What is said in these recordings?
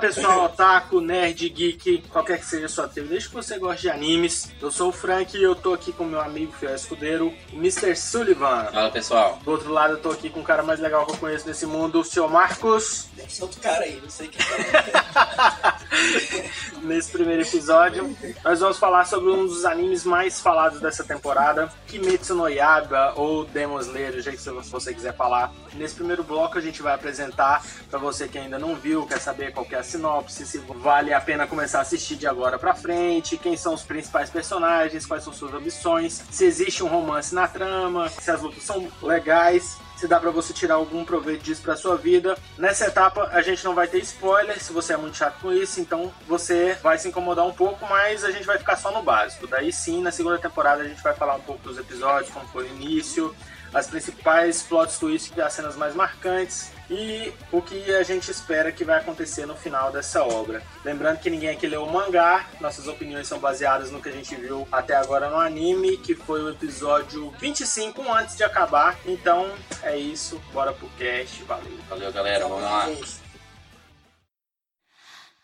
Pessoal, otaku, nerd, geek, qualquer que seja a sua tribo, desde que você goste de animes. Eu sou o Frank e eu tô aqui com meu amigo fiel escudeiro, o Mr. Sullivan. Fala pessoal. Do outro lado eu tô aqui com o cara mais legal que eu conheço nesse mundo, o senhor Marcos. Deve ser outro cara aí, não sei quem Nesse primeiro episódio, nós vamos falar sobre um dos animes mais falados dessa temporada, Kimetsu no Yaiba ou Demon Slayer, do jeito que você quiser falar. Nesse primeiro bloco a gente vai apresentar para você que ainda não viu, quer saber qual que é a sinopse, se vale a pena começar a assistir de agora para frente, quem são os principais personagens, quais são suas ambições, se existe um romance na trama, se as lutas são legais se dá para você tirar algum proveito disso para sua vida. Nessa etapa a gente não vai ter spoiler, se você é muito chato com isso, então você vai se incomodar um pouco, mas a gente vai ficar só no básico. Daí sim, na segunda temporada a gente vai falar um pouco dos episódios, como foi o início, as principais plot twists e as cenas mais marcantes e o que a gente espera que vai acontecer no final dessa obra. Lembrando que ninguém aqui leu o mangá, nossas opiniões são baseadas no que a gente viu até agora no anime, que foi o episódio 25 antes de acabar. Então é isso, bora pro cast, valeu. Valeu galera, vamos lá.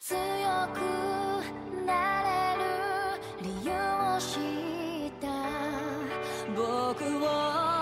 強くなれる理由を知った僕を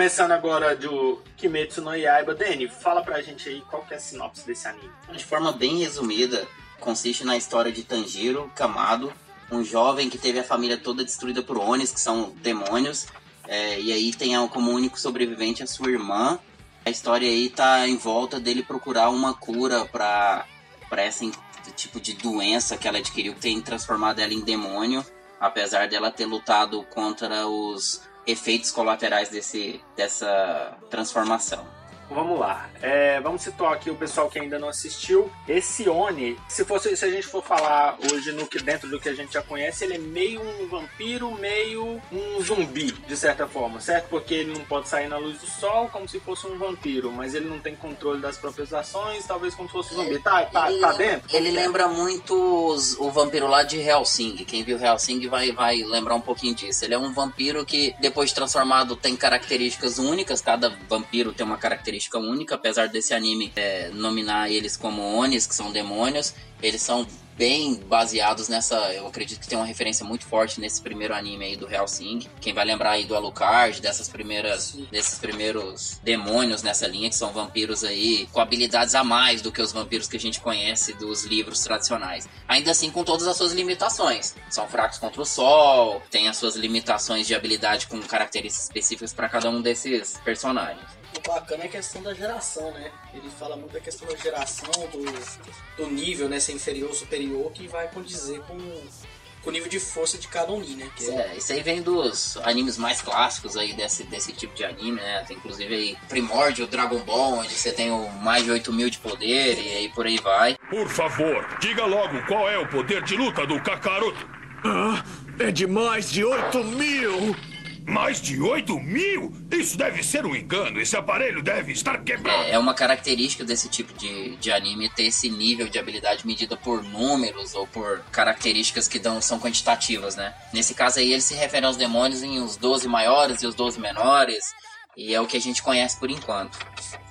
começando agora do Kimetsu no Yaiba, Dani, fala pra gente aí qual que é a sinopse desse anime. De forma bem resumida, consiste na história de Tanjiro Kamado, um jovem que teve a família toda destruída por Onis, que são demônios, é, e aí tem como único sobrevivente a sua irmã. A história aí tá em volta dele procurar uma cura pra, pra esse tipo de doença que ela adquiriu, que tem transformado ela em demônio, apesar dela ter lutado contra os efeitos colaterais desse, dessa transformação. Vamos lá. É, vamos situar aqui o pessoal que ainda não assistiu. Esse Oni, se fosse, se a gente for falar hoje no que dentro do que a gente já conhece, ele é meio um vampiro, meio um zumbi, de certa forma, certo? Porque ele não pode sair na luz do sol como se fosse um vampiro, mas ele não tem controle das próprias ações, talvez como se fosse um zumbi. Tá, tá, ele, tá dentro? Ele lembra muito os, o vampiro lá de Helsing. Quem viu Helsing vai, vai lembrar um pouquinho disso. Ele é um vampiro que, depois de transformado, tem características únicas. Cada vampiro tem uma característica única, apesar desse anime é, nominar eles como Onis, que são demônios. Eles são bem baseados nessa. Eu acredito que tem uma referência muito forte nesse primeiro anime aí do Hellsing. Quem vai lembrar aí do Alucard, dessas primeiras. desses primeiros demônios nessa linha, que são vampiros aí com habilidades a mais do que os vampiros que a gente conhece dos livros tradicionais. Ainda assim, com todas as suas limitações. São fracos contra o sol, tem as suas limitações de habilidade com características específicas para cada um desses personagens. O bacana é a questão da geração, né? Ele fala muito da questão da geração, do, do nível, né? Ser inferior ou superior, que vai condizer com, com o nível de força de cada Oni, né? Que É, isso aí vem dos animes mais clássicos aí desse, desse tipo de anime, né? Tem inclusive aí Primórdio, Dragon Ball, onde você tem o mais de 8 mil de poder e aí por aí vai. Por favor, diga logo qual é o poder de luta do Kakaroto. Ah, é de mais de 8 mil! Mais de 8 mil? Isso deve ser um engano. Esse aparelho deve estar quebrado. É, é uma característica desse tipo de, de anime ter esse nível de habilidade medida por números ou por características que dão, são quantitativas, né? Nesse caso aí, ele se refere aos demônios em os 12 maiores e os 12 menores. E é o que a gente conhece por enquanto.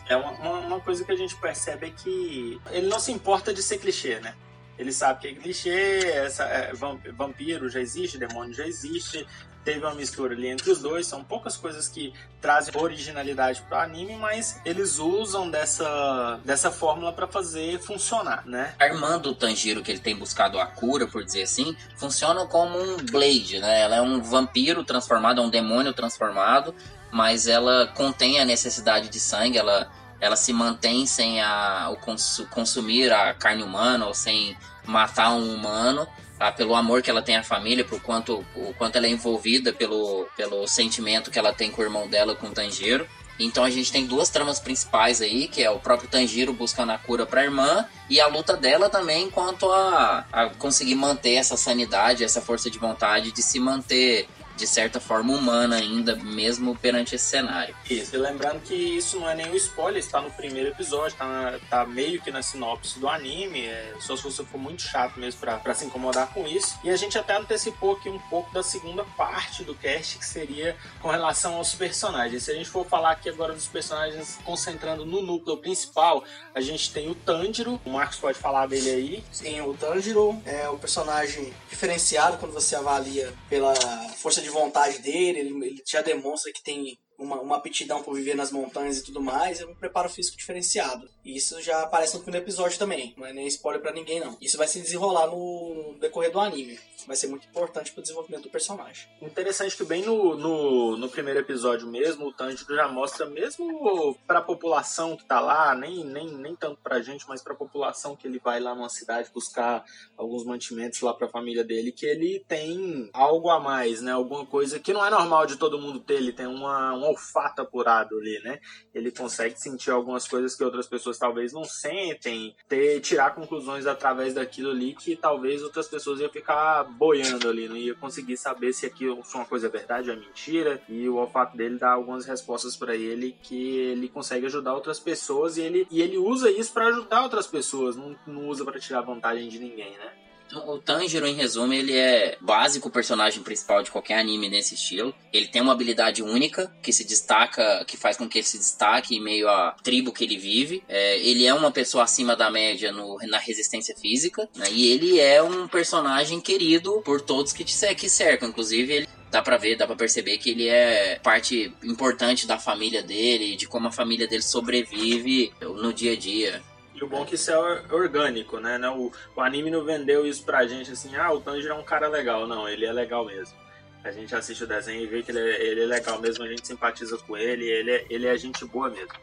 É uma, uma, coisa que a gente percebe é que ele não se importa de ser clichê, né? Ele sabe que é clichê, essa, é, vamp- vampiro já existe, demônio já existe, teve uma mistura ali entre os dois, são poucas coisas que trazem originalidade pro anime, mas eles usam dessa, dessa fórmula para fazer funcionar, né? A irmã do Tanjiro, que ele tem buscado a cura, por dizer assim, funciona como um Blade, né? Ela é um vampiro transformado, é um demônio transformado, mas ela contém a necessidade de sangue, ela, ela se mantém sem a, o cons- consumir a carne humana ou sem matar um humano, ah, pelo amor que ela tem à família, por quanto, o quanto ela é envolvida pelo, pelo sentimento que ela tem com o irmão dela, com o Tanjiro. Então a gente tem duas tramas principais aí, que é o próprio Tanjiro buscando a cura pra irmã e a luta dela também quanto a, a conseguir manter essa sanidade, essa força de vontade de se manter de certa forma humana ainda, mesmo perante esse cenário. Isso, e lembrando que isso não é nenhum spoiler, está no primeiro episódio, tá, na- tá meio que na sinopse do anime, é, só se você for muito chato mesmo pra se incomodar com isso. E a gente até antecipou aqui um pouco da segunda parte do cast, que seria com relação aos personagens. Se a gente for falar aqui agora dos personagens concentrando no núcleo principal, a gente tem o Tanjiro, o Marcos pode falar dele aí. Sim, o Tanjiro é o personagem diferenciado quando você avalia pela força de vontade dele. Ele, ele já demonstra que tem uma, uma aptidão por viver nas montanhas e tudo mais. É um preparo físico diferenciado. E isso já aparece no primeiro episódio também. Não é nem spoiler pra ninguém, não. Isso vai se desenrolar no decorrer do anime. Vai ser muito importante pro desenvolvimento do personagem. Interessante que bem no, no, no primeiro episódio mesmo, o Tanjiro já mostra, mesmo pra população que tá lá, nem, nem, nem tanto pra gente, mas pra população que ele vai lá numa cidade buscar alguns mantimentos lá pra família dele, que ele tem algo a mais, né? Alguma coisa que não é normal de todo mundo ter, ele tem uma, um olfato apurado ali, né? Ele consegue sentir algumas coisas que outras pessoas talvez não sentem, ter, tirar conclusões através daquilo ali que talvez outras pessoas iam ficar boiando ali, não ia conseguir saber se aquilo se uma coisa é verdade ou é mentira. E o olfato dele dá algumas respostas pra ele que ele consegue ajudar outras pessoas e ele, e ele usa isso pra ajudar outras pessoas, não, não usa pra tirar vantagem de ninguém, né? Então, O Tanjiro, em resumo, ele é básico personagem principal de qualquer anime nesse estilo. Ele tem uma habilidade única que se destaca, que faz com que ele se destaque em meio à tribo que ele vive. É, ele é uma pessoa acima da média no- na resistência física. né? E ele é um personagem querido por todos que, te, que cercam. Inclusive, ele dá pra ver, dá pra perceber que ele é parte importante da família dele, de como a família dele sobrevive no dia a dia. E o bom é que isso é or- orgânico, né? O, o anime não vendeu isso pra gente assim, ah, o Tanjiro é um cara legal. Não, ele é legal mesmo. A gente assiste o desenho e vê que ele é, ele é legal mesmo, a gente simpatiza com ele, ele é, ele é gente boa mesmo.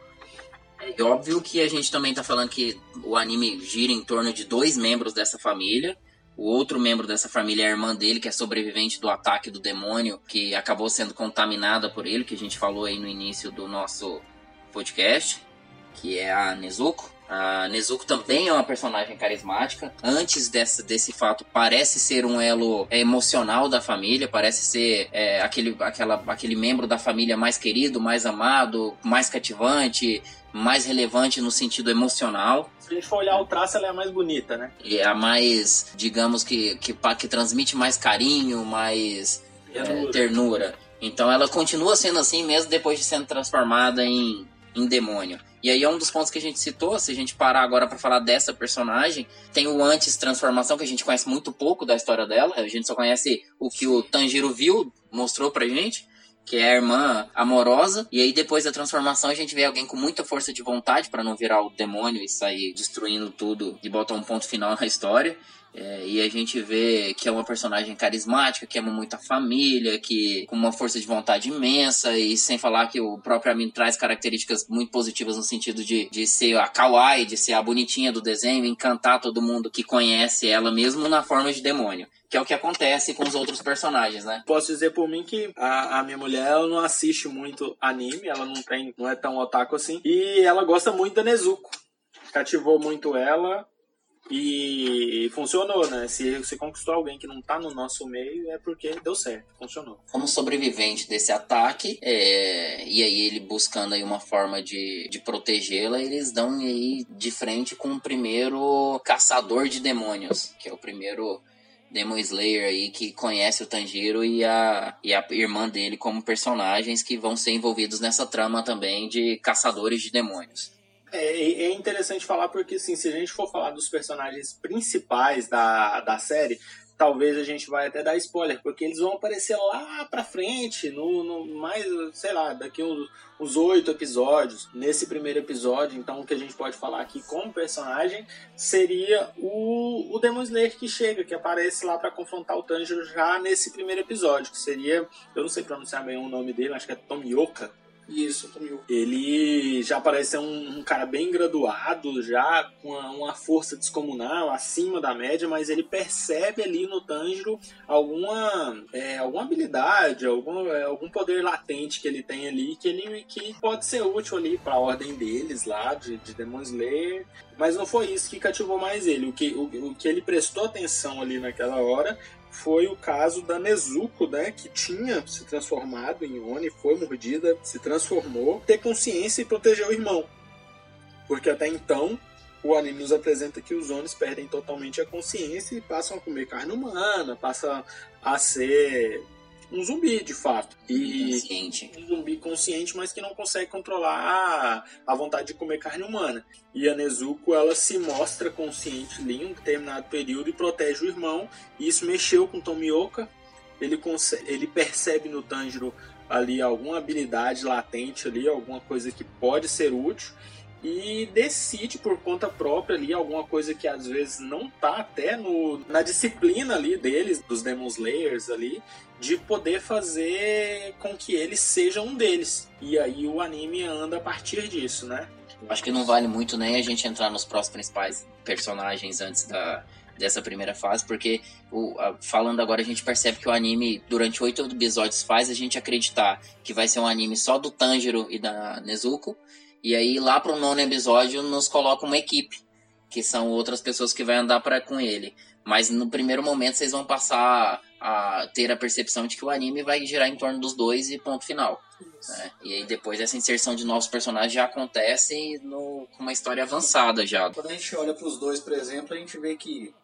É óbvio que a gente também tá falando que o anime gira em torno de dois membros dessa família. O outro membro dessa família é a irmã dele, que é sobrevivente do ataque do demônio, que acabou sendo contaminada por ele, que a gente falou aí no início do nosso podcast, que é a Nezuko. A Nezuko também é uma personagem carismática. Antes dessa, desse fato, parece ser um elo emocional da família, parece ser é, aquele, aquela, aquele membro da família mais querido, mais amado, mais cativante, mais relevante no sentido emocional. Se a gente for olhar o traço, ela é a mais bonita, né? E é a mais, digamos que, que, que transmite mais carinho, mais é, ternura. Então ela continua sendo assim mesmo depois de sendo transformada em, em demônio. E aí é um dos pontos que a gente citou, se a gente parar agora pra falar dessa personagem, tem o antes transformação que a gente conhece muito pouco da história dela, a gente só conhece o que o Tanjiro viu, mostrou pra gente, que é a irmã amorosa, e aí depois da transformação a gente vê alguém com muita força de vontade pra não virar o demônio e sair destruindo tudo e botar um ponto final na história. É, e a gente vê que é uma personagem carismática, que ama muito a família, que com uma força de vontade imensa, e sem falar que o próprio anime traz características muito positivas no sentido de, de ser a kawaii, de ser a bonitinha do desenho, encantar todo mundo que conhece ela mesmo na forma de demônio. Que é o que acontece com os outros personagens, né? Posso dizer por mim que a, a minha mulher ela não assiste muito anime, ela não tem, não é tão otaku assim, e ela gosta muito da Nezuko. Cativou muito ela e funcionou, né? Se você conquistou alguém que não tá no nosso meio, é porque deu certo, funcionou. como sobrevivente desse ataque, é, e aí ele buscando aí uma forma de, de protegê-la, eles dão aí de frente com o primeiro caçador de demônios, que é o primeiro Demon Slayer aí que conhece o Tanjiro e a, e a irmã dele como personagens que vão ser envolvidos nessa trama também de caçadores de demônios. É, é interessante falar porque, assim, se a gente for falar dos personagens principais da, da série, talvez a gente vai até dar spoiler, porque eles vão aparecer lá pra frente, no, no mais, sei lá, daqui uns, oito episódios. Nesse primeiro episódio, então, o que a gente pode falar aqui como personagem seria o, o Demon Slayer que chega, que aparece lá pra confrontar o Tanjiro já nesse primeiro episódio, que seria, eu não sei pronunciar bem o nome dele, acho que é Tomioka. Isso, Tomil. Ele já parece ser um, um cara bem graduado, já com uma, uma força descomunal, acima da média, mas ele percebe ali no Tanjiro alguma, é, alguma habilidade, algum, é, algum poder latente que ele tem ali, que ele que pode ser útil ali para a ordem deles lá, de, de Demon Slayer. Mas não foi isso que cativou mais ele. O que, o, o que ele prestou atenção ali naquela hora foi o caso da Nezuko, né, que tinha se transformado em Oni, foi mordida, se transformou, ter consciência e proteger o irmão. Porque até então o anime nos apresenta que os Onis perdem totalmente a consciência e passam a comer carne humana, passam a ser um zumbi de fato. E Consciente. um zumbi consciente, mas que não consegue controlar a vontade de comer carne humana. E a Nezuko, ela se mostra consciente ali em um determinado período e protege o irmão. E isso mexeu com Tomioka. Ele, conse- ele percebe no Tanjiro ali alguma habilidade latente ali, alguma coisa que pode ser útil. E decide por conta própria ali alguma coisa que às vezes não tá até no, na disciplina ali deles, dos Demon Slayers ali, de poder fazer com que ele seja um deles. E aí o anime anda a partir disso, né? Acho que não vale muito nem a gente entrar nos próximos principais personagens antes da, dessa primeira fase, porque o, a- falando agora a gente percebe que o anime, durante oito episódios, faz a gente acreditar que vai ser um anime só do Tanjiro e da Nezuko, e aí lá pro nono episódio nos coloca uma equipe, que são outras pessoas que vai andar pra, com ele. Mas no primeiro momento vocês vão passar a ter a percepção de que o anime vai girar em torno dos dois e ponto final. né? E aí depois essa inserção de novos personagens já acontece no, com uma história avançada já. Quando a gente olha para os dois, por exemplo, a gente vê que,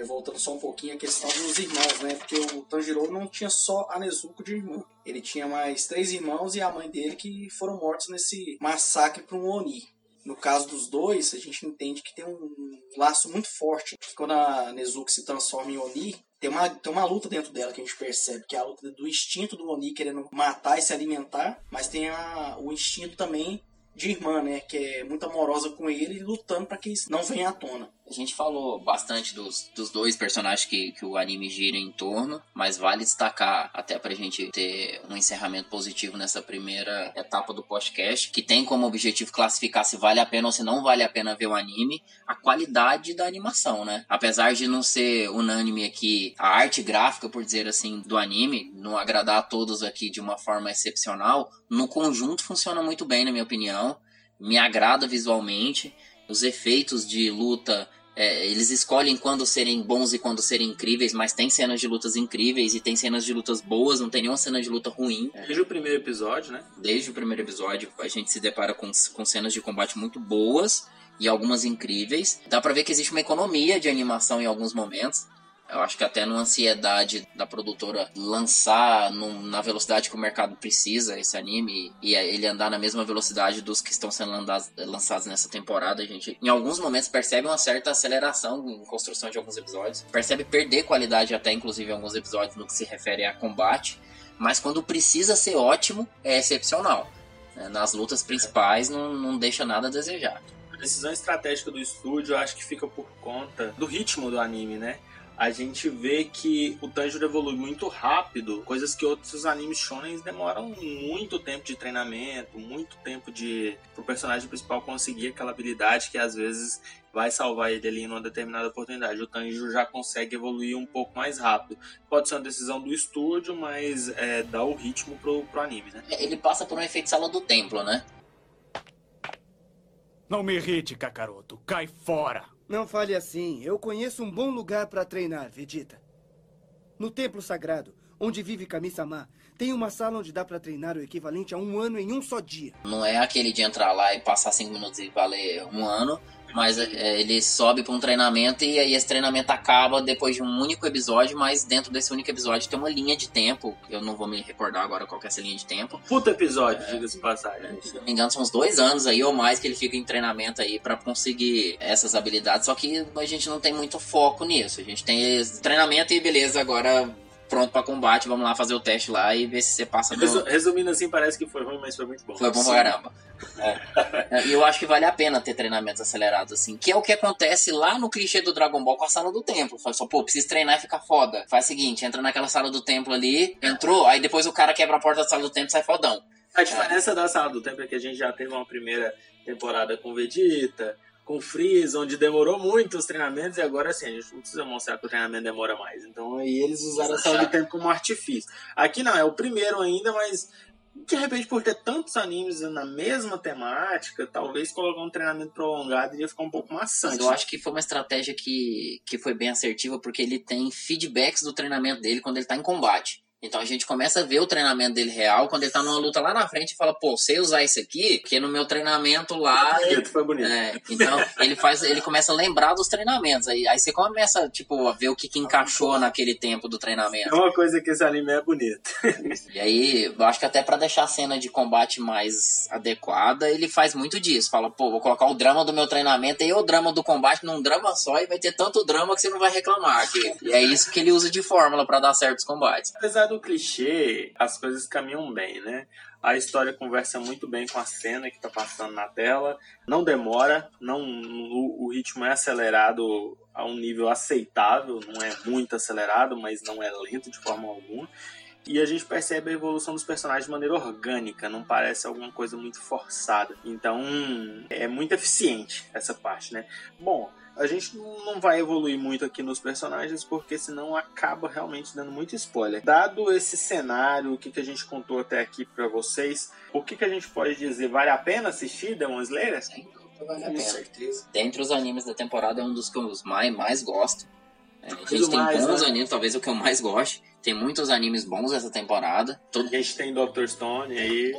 é, voltando só um pouquinho, a questão dos irmãos, né? Porque o Tanjiro não tinha só a Nezuko de irmã. Ele tinha mais três irmãos e a mãe dele que foram mortos nesse massacre para um Oni. No caso dos dois, a gente entende que tem um laço muito forte. Quando a Nezuko se transforma em Oni, tem uma, tem uma luta dentro dela que a gente percebe, que é a luta do instinto do Oni querendo matar e se alimentar, mas tem a, o instinto também de irmã, né? Que é muito amorosa com ele lutando para que isso não venha à tona. A gente falou bastante dos, dos dois personagens que, que o anime gira em torno, mas vale destacar, até pra gente ter um encerramento positivo nessa primeira etapa do podcast, que tem como objetivo classificar se vale a pena ou se não vale a pena ver o anime, a qualidade da animação, né? Apesar de não ser unânime aqui a arte gráfica, por dizer assim, do anime, não agradar a todos aqui de uma forma excepcional, no conjunto funciona muito bem, na minha opinião. Me agrada visualmente. Os efeitos de luta é, eles escolhem quando serem bons e quando serem incríveis, mas tem cenas de lutas incríveis e tem cenas de lutas boas, não tem nenhuma cena de luta ruim. Desde o primeiro episódio, né? Desde o primeiro episódio, a gente se depara com, com cenas de combate muito boas e algumas incríveis. Dá pra ver que existe uma economia de animação em alguns momentos. Eu acho que até numa ansiedade da produtora lançar num- na velocidade que o mercado precisa esse anime e ele andar na mesma velocidade dos que estão sendo lançados nessa temporada, a gente em alguns momentos percebe uma certa aceleração em construção de alguns episódios. Percebe perder qualidade até inclusive em alguns episódios no que se refere a combate, mas quando precisa ser ótimo, é excepcional. né? Nas lutas principais não, não deixa nada a desejar. A decisão estratégica do estúdio, acho que fica por conta do ritmo do anime, né? A gente vê que o Tanjiro evolui muito rápido, coisas que outros animes shonen demoram muito tempo de treinamento, muito tempo de pro personagem principal conseguir aquela habilidade que às vezes vai salvar ele ali numa determinada oportunidade. O Tanjiro já consegue evoluir um pouco mais rápido. Pode ser uma decisão do estúdio, mas é, dá o ritmo pro, pro anime, né? Ele passa por um efeito sala do templo, né? Não me irrite, Kakaroto. Cai fora. Não fale assim. Eu conheço um bom lugar para treinar, Vegeta. No templo sagrado, onde vive Kami-sama, tem uma sala onde dá para treinar o equivalente a um ano em um só dia. Não é aquele de entrar lá e passar cinco minutos e valer um ano, mas é, ele sobe para um treinamento e aí esse treinamento acaba depois de um único episódio, mas dentro desse único episódio tem uma linha de tempo. Eu não vou me recordar agora qual que é essa linha de tempo. Puta episódio, diga-se de passagem. Se não me engano, são uns dois anos aí ou mais que ele fica em treinamento aí para conseguir essas habilidades. Só que a gente não tem muito foco nisso. A gente tem treinamento e beleza, agora pronto para combate, vamos lá fazer o teste lá e ver se você passa. Resu- Resumindo assim, parece que foi ruim, mas foi muito bom. Foi bom pra caramba. É. E eu acho que vale a pena ter treinamentos acelerados, assim. Que é o que acontece lá no clichê do Dragon Ball com a sala do templo. Fala só, pô, preciso treinar e ficar foda. Faz o seguinte, entra naquela sala do templo ali, entrou, aí depois o cara quebra a porta da sala do templo e sai fodão. A diferença da sala do tempo é que a gente já teve uma primeira temporada com Vegeta, com Freeza, onde demorou muito os treinamentos, e agora assim, a gente não precisa mostrar que o treinamento demora mais. Então aí eles usaram a sala do tempo como artifício. Aqui não, é o primeiro ainda, mas De repente, por ter tantos animes na mesma temática, talvez colocar um treinamento prolongado iria ficar um pouco Mas maçante. eu acho que foi uma estratégia que, que foi bem assertiva, porque ele tem feedbacks do treinamento dele quando ele tá em combate. Então a gente começa a ver o treinamento dele real quando ele tá numa luta lá na frente e fala, pô, sei usar isso aqui, porque no meu treinamento lá. Bonito, foi bonito. É, então ele faz, ele começa a lembrar dos treinamentos. Aí, aí você começa, tipo, a ver o que, que encaixou naquele tempo do É treinamento. uma coisa que esse anime é bonito. E aí, eu acho que até pra deixar a cena de combate mais adequada, ele faz muito disso. Fala, pô, vou colocar o drama do meu treinamento e o drama do combate num drama só e vai ter tanto drama que você não vai reclamar. Que- E é isso que ele usa de fórmula pra dar certos combates. Apesar do clichê, as coisas caminham bem, né? A história conversa muito bem com a cena que tá passando na tela. Não demora, não o, o ritmo é acelerado a um nível aceitável, não é muito acelerado, mas não é lento de forma alguma. E a gente percebe a evolução dos personagens de maneira orgânica, não parece alguma coisa muito forçada. Então, é muito eficiente essa parte, né? Bom, a gente não vai evoluir muito aqui nos personagens, porque senão acaba realmente dando muito spoiler. Dado esse cenário, o que, que a gente contou até aqui pra vocês, o que, que a gente pode dizer? Vale a pena assistir Demon Slayer? Vale a Com pena. certeza. Dentre os animes da temporada, é um dos que eu mais, mais gosto. É, a gente tem mais, bons né? animes, talvez o que eu mais goste. Tem muitos animes bons essa temporada. Todo... A gente tem Dr. Stone aí.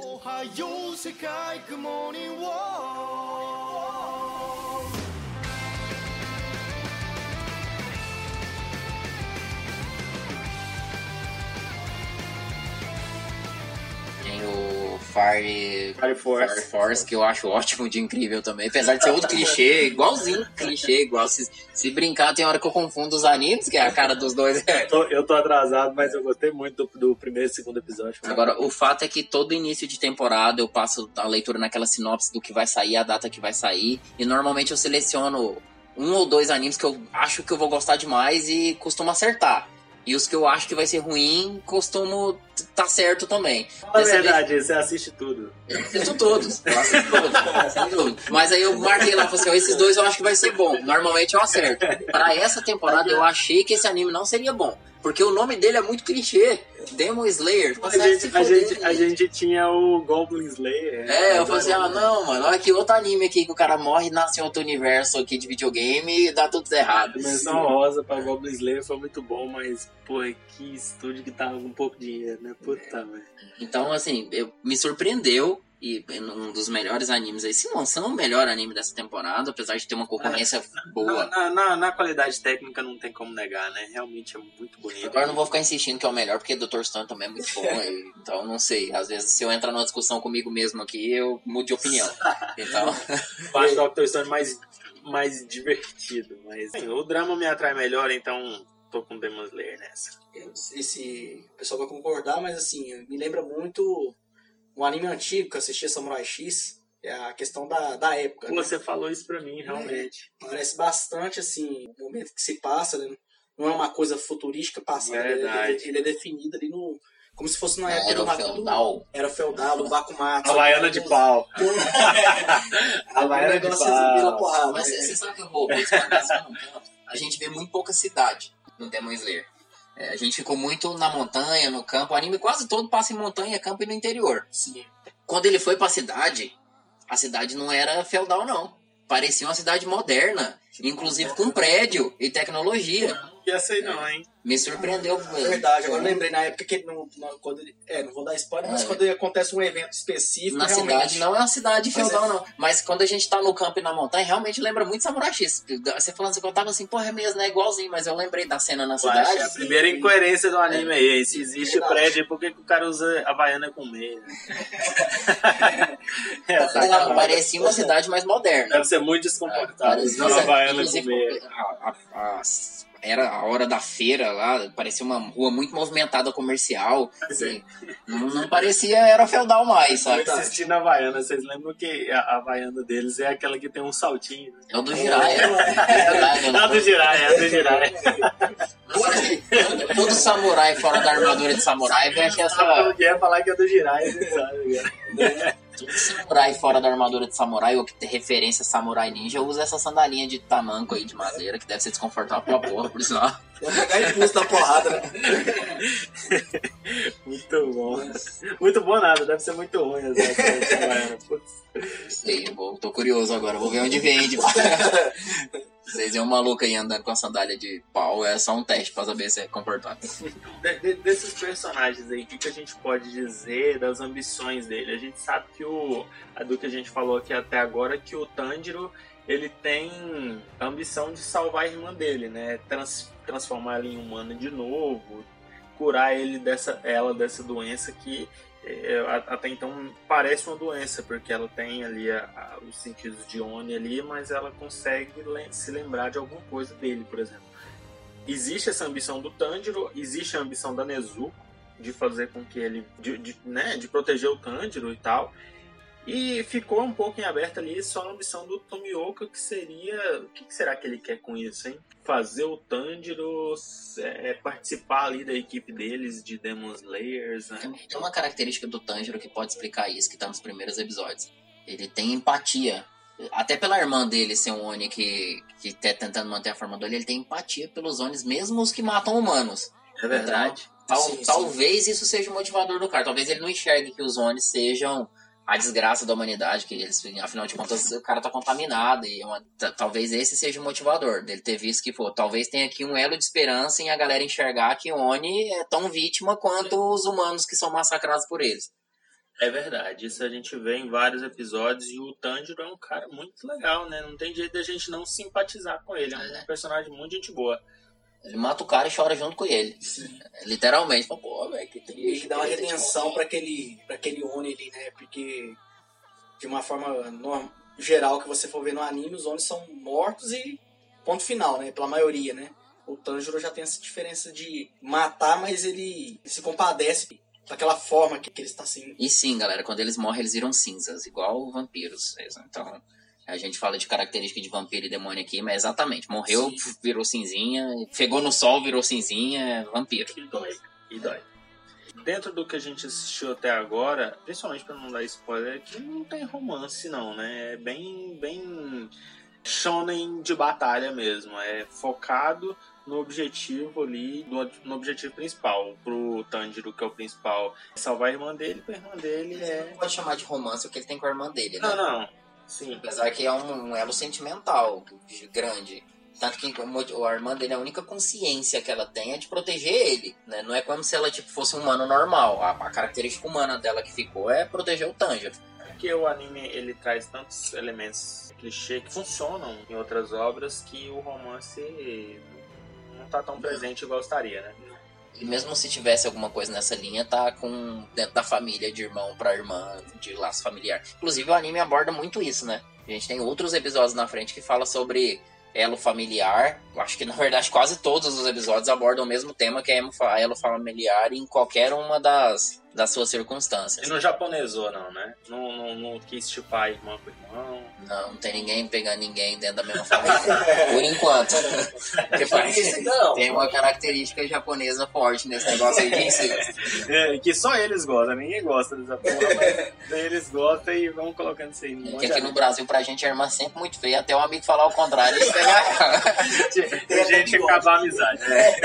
Tem o Fire, Fire Force. Fire Force, que eu acho ótimo de incrível também. Apesar de ser outro clichê, igualzinho, clichê, igual. Se, se brincar, tem hora que eu confundo os animes, que é a cara dos dois. Tô- eu tô atrasado, mas eu gostei muito do, do primeiro e segundo episódio. Agora, o fato é que todo início de temporada eu passo a leitura naquela sinopse do que vai sair, a data que vai sair, e normalmente eu seleciono um ou dois animes que eu acho que eu vou gostar demais e costumo acertar. E os que eu acho que vai ser ruim, costumo tá certo também. Na Dessa vez- verdade, você assiste tudo. eu assisto todos. Eu assisto todos. Mas aí eu marquei lá, falei assim, esses dois eu acho que vai ser bom. Normalmente eu acerto. Pra essa temporada eu achei que esse anime não seria bom. Porque o nome dele é muito clichê. Demon Slayer. A gente, a, gente, a gente tinha o Goblin Slayer. É, eu falei assim, ah, não, mano, olha que outro anime aqui que o cara morre, nasce em outro universo aqui de videogame e dá tudo errado. Menção rosa pra Goblin Slayer foi muito bom, mas, pô, que estúdio que tava com pouco dinheiro, né? Puta, velho. Então, assim, eu, me surpreendeu. E um dos melhores animes aí, se não são o melhor anime dessa temporada, apesar de ter uma concorrência boa. Na, na, na qualidade técnica não tem como negar, né? Realmente é muito bonito. Agora eu não vou ficar insistindo que é o melhor, porque Dr. Stone também é muito bom. e- então, não sei. Às vezes, se eu entrar numa discussão comigo mesmo aqui, eu mudo de opinião. Então, Eu acho o Dr. Stone mais, mais divertido, mas sim, o drama me atrai melhor, então tô com Demon Slayer nessa. Eu não sei se o pessoal vai concordar, mas assim, me lembra muito um anime antigo que eu assistia Samurai X. É a questão da, da época. né? Você falou isso pra mim, realmente. Parece bastante assim, o momento que se passa, né? não é uma coisa futurística passando, ele, Verdade. ele- ele é definido ali no. Como se fosse na época era do o feudal. Era feudal, do Bakumatsu. Havaiana de pau. Havaiana Um de assim, pela pau. porrada. Mas né? você sabe que eu vou? A gente vê muito pouca cidade no Demon Slayer. É, a gente ficou muito na montanha, no campo. O anime quase todo passa em montanha, campo e no interior. Sim. Quando ele foi pra cidade, a cidade não era feudal, não. Parecia uma cidade moderna, inclusive com prédio e tecnologia. E essa aí não, hein? Me surpreendeu. É verdade, agora eu lembrei na época que ele não, não- quando ele, é, não vou dar spoiler, mas É. quando acontece um evento específico, Na realmente, cidade não é uma cidade Mas feudal, é- não. Mas quando a gente tá no campo e na montanha, realmente lembra muito Samurai X. Você falando assim, eu tava assim, porra, é mesmo, né? Igualzinho, mas eu lembrei da cena na que é a cidade. primeira incoerência do anime aí. hein? Se existe Verdade. prédio, por que, que o cara usa Havaiana com meia? é, Ela sacanagem. parecia uma cidade mais moderna. Deve ser muito desconfortável. Parecia- usar Havaiana com meia. a- a- a- era a hora da feira lá, parecia uma rua muito movimentada comercial. assim, não, não parecia era feudal mais, sabe? Assistindo a Havaiana, vocês lembram que a a Havaiana deles é aquela que tem um saltinho? né? É o do Jiraiya. É É a do Jiraiya, é a do Jiraiya. todo, todo samurai fora da armadura de samurai veste essa. Eu ia falar que é do Jiraiya, você sabe, samurai fora da armadura de samurai, ou que tem referência a samurai ninja, usa essa sandalinha de tamanco aí de madeira, que deve ser desconfortável pra porra, por sinal. Pegar impulso da porrada, né? Muito bom. Muito bom nada, deve ser muito ruim. Exatamente. Putz. Sei, vou- tô curioso agora, vou ver onde vende. Vocês iam um maluco aí andando com a sandália de pau, é só um teste pra saber se é confortável. De- de- desses personagens aí, o que, que a gente pode dizer das ambições dele? A gente sabe que o. A do que a gente falou aqui até agora, que o Tanjiro ele tem a ambição de salvar a irmã dele, né? Trans- transformar ela em humana de novo, curar ele dessa, ela dessa doença que é, até então parece uma doença, porque ela tem ali a- a- os sentidos de Oni ali, mas ela consegue se lembrar de alguma coisa dele, por exemplo. Existe essa ambição do Tanjiro, existe a ambição da Nezuko de fazer com que ele, de, de, né, de proteger o Tanjiro e tal. E ficou um pouco em aberto ali só a ambição do Tomioka, que seria. O que, será que ele quer com isso, hein? Fazer o Tanjiro é, participar ali da equipe deles de Demon Slayers, né? Tem uma característica do Tanjiro que pode explicar isso, que tá nos primeiros episódios. Ele tem empatia. Até pela irmã dele ser um Oni que, que tá tentando manter a forma dele, ele tem empatia pelos Onis, mesmo os que matam humanos. É verdade. Tal- Sim, sim. talvez isso seja o motivador do cara. Talvez ele não enxergue que os Onis sejam a desgraça da humanidade, que eles, afinal de contas, o cara tá contaminado. E uma- ta- talvez esse seja o motivador dele ter visto que, pô, talvez tenha aqui um elo de esperança em a galera enxergar que Oni é tão vítima quanto os humanos que são massacrados por eles. É verdade, isso a gente vê em vários episódios e o Tanjiro é um cara muito legal, né? Não tem jeito da gente não simpatizar com ele, é um É. personagem muito gente boa. Ele mata o cara e chora junto com ele. Literalmente. Fala, Pô, velho, que Meio triste. que dá uma redenção pra aquele, pra aquele Oni ali, né? Porque de uma forma norm- geral que você for ver no anime, os Onis são mortos e ponto final, né? Pela maioria, né? O Tanjiro já tem essa diferença de matar, mas ele se compadece daquela forma que, que ele está assim. E sim, galera, quando eles morrem, eles viram cinzas, igual vampiros. Então, a gente fala de característica de vampiro e demônio aqui, mas exatamente. Morreu, Sim. virou cinzinha, pegou no sol, virou cinzinha, é vampiro. Que dói, que dói. Dentro do que a gente assistiu até agora, principalmente pra não dar spoiler, que não tem romance não, né? É bem, bem shonen de batalha mesmo. É focado no objetivo ali, no, no objetivo principal. Pro Tanjiro, que é o principal, é salvar a irmã dele, pra irmã dele é... Não pode chamar de romance o que ele tem com a irmã dele, né? Não, não. Sim. Apesar que é um, um elo sentimental grande. Tanto que a irmã dele, a única consciência que ela tem é de proteger ele. Né? Não é como se ela tipo, fosse um humano normal. A, a característica humana dela que ficou é proteger o Tanjiro. Porque o anime ele traz tantos elementos clichê que funcionam em outras obras que o romance não tá tão presente igual estaria, né? E mesmo se tivesse alguma coisa nessa linha, tá com dentro da família, de irmão pra irmã, de laço familiar. Inclusive o anime aborda muito isso, né? A gente tem outros episódios na frente que fala sobre elo familiar. Acho que na verdade quase todos os episódios abordam o mesmo tema, que é elo familiar em qualquer uma das, das suas circunstâncias. E não japonesou, não, né? Não, não, não quis chipar irmão com irmão. Não, não tem ninguém pegando ninguém dentro da mesma família. Por enquanto. Porque parece Não. tem uma característica japonesa forte nesse negócio aí de incesto. É, que só eles gostam, ninguém gosta dessa porra, mas eles gostam e vão colocando isso aí no Que monte aqui no Brasil, pra gente, a irmã é sempre muito feia, até o amigo falar o contrário e pegar ela. Tem gente acabar a amizade. né?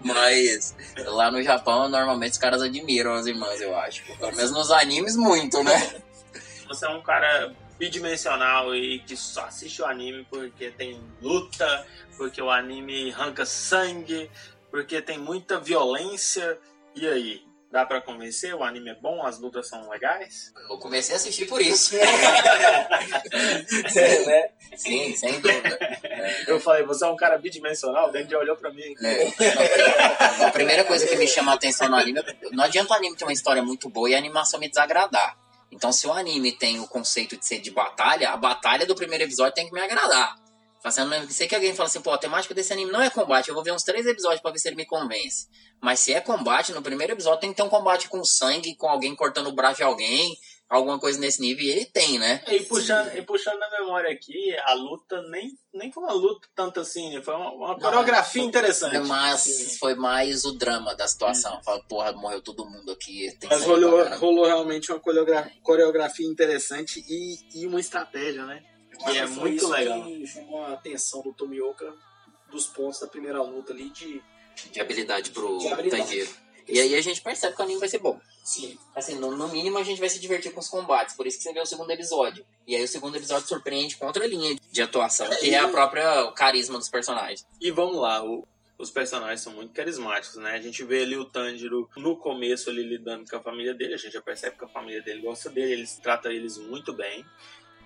Mas lá no Japão, normalmente os caras admiram as irmãs, eu acho. Pelo menos nos animes, muito, né? Você é um cara bidimensional e que só assiste o anime porque tem luta, porque o anime arranca sangue, porque tem muita violência. E aí? Dá pra convencer? O anime é bom? As lutas são legais? Eu comecei a assistir por isso. É, né? Sim, sem dúvida. Eu falei, você é um cara bidimensional? O Dandy olhou pra mim. É. A primeira coisa que me chama a atenção no anime, não adianta o anime ter uma história muito boa e a animação me desagradar. Então, se o anime tem o conceito de ser de batalha, a batalha do primeiro episódio tem que me agradar. Fazendo, sei que alguém fala assim, pô, a temática desse anime não é combate, eu vou ver uns três episódios pra ver se ele me convence. Mas se é combate, no primeiro episódio tem que ter um combate com sangue, com alguém cortando o braço de alguém, alguma coisa nesse nível e ele tem, né? E puxando, e puxando na memória aqui, a luta nem, nem foi uma luta tanto assim, né? foi uma, uma coreografia interessante. Foi mais, foi mais o drama da situação. Fala, porra, morreu todo mundo aqui. Tem que Mas rolou, rolou realmente uma coreogra- coreografia interessante e, e uma estratégia, né? Que é muito isso legal. que chamou a atenção do Tomioka dos pontos da primeira luta ali de. de habilidade pro De habilidade. Tanjiro. E aí a gente percebe que o anime vai ser bom. Sim. Assim, no, no mínimo a gente vai se divertir com os combates, por isso que você vê o segundo episódio. E aí o segundo episódio surpreende com outra linha de atuação, que é a própria o carisma dos personagens. E vamos lá, o- os personagens são muito carismáticos, né? A gente vê ali o Tanjiro no começo ali lidando com a família dele, a gente já percebe que a família dele gosta dele, eles tratam eles muito bem.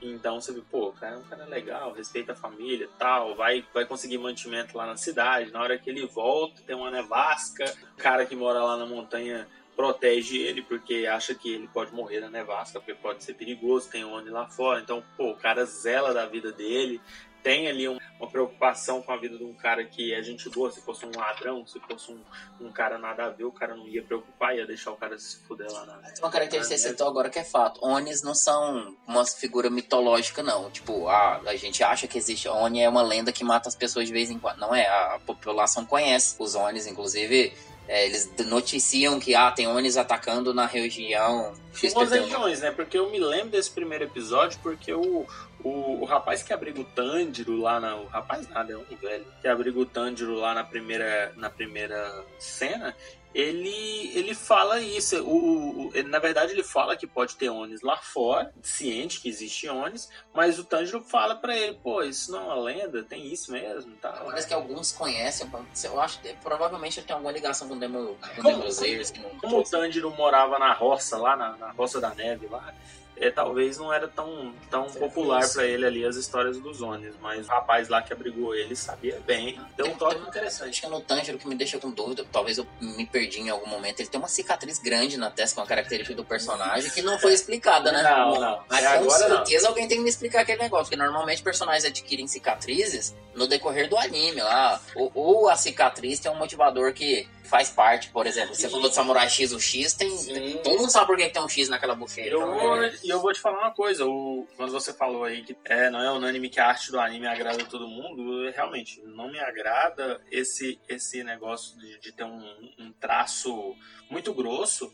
Então você vê, pô, o cara é um cara legal, respeita a família tal, vai, vai conseguir mantimento lá na cidade. Na hora que ele volta, tem uma nevasca, o cara que mora lá na montanha protege ele porque acha que ele pode morrer na nevasca, porque pode ser perigoso, tem um lá fora. Então, pô, o cara zela da vida dele, tem ali um- uma preocupação com a vida de um cara que é gente boa, se fosse um ladrão, se fosse um, um cara nada a ver, o cara não ia preocupar, ia deixar o cara se fuder lá na. Tem uma característica que você citou agora que é fato. Onis não são uma figura mitológica, não. Tipo, a, a gente acha que existe. Oni é uma lenda que mata as pessoas de vez em quando. Não é. A, a população conhece os Onis, inclusive. É, eles noticiam que ah, tem Onis atacando na região Tem umas XPTO. regiões, né? Porque eu me lembro desse primeiro episódio porque o, o, o rapaz que abriga o Tanjiro lá na. O rapaz nada, é um velho. Que abriga o Tanjiro lá na primeira, na primeira cena. Ele, ele fala isso. O, o- na verdade, ele fala que pode ter Onis lá fora, ciente que existe Onis, mas o Tanjiro fala pra ele: pô, isso não é uma lenda, tem isso mesmo, tá? Parece que alguns conhecem, eu acho que provavelmente tem alguma ligação com o Demo, com Como- que não. Como o Tanjiro morava na roça, lá na, na roça da neve, lá, é, talvez não era tão, tão popular pra ele ali as histórias dos Onis, mas o rapaz lá que abrigou ele sabia bem. Deu um toque interessante. Acho que é no Tanjiro que me deixa com dúvida, talvez eu me perdi em algum momento. Ele tem uma cicatriz grande na testa, com a característica do personagem, que não foi explicada, né? Não, não. Mas É, com agora não. certeza alguém tem que me explicar aquele negócio, porque normalmente personagens adquirem cicatrizes no decorrer do anime lá. Ou, ou a cicatriz tem um motivador que faz parte, por exemplo, você falou de Samurai X, o X tem. Sim. Todo mundo sabe por que tem um X naquela bochecha. Eu então, vou, é- e eu vou te falar uma coisa, o, quando você falou aí que é, não é unânime que a arte do anime agrada todo mundo, realmente não me agrada esse, esse negócio de, de ter um, um traço muito grosso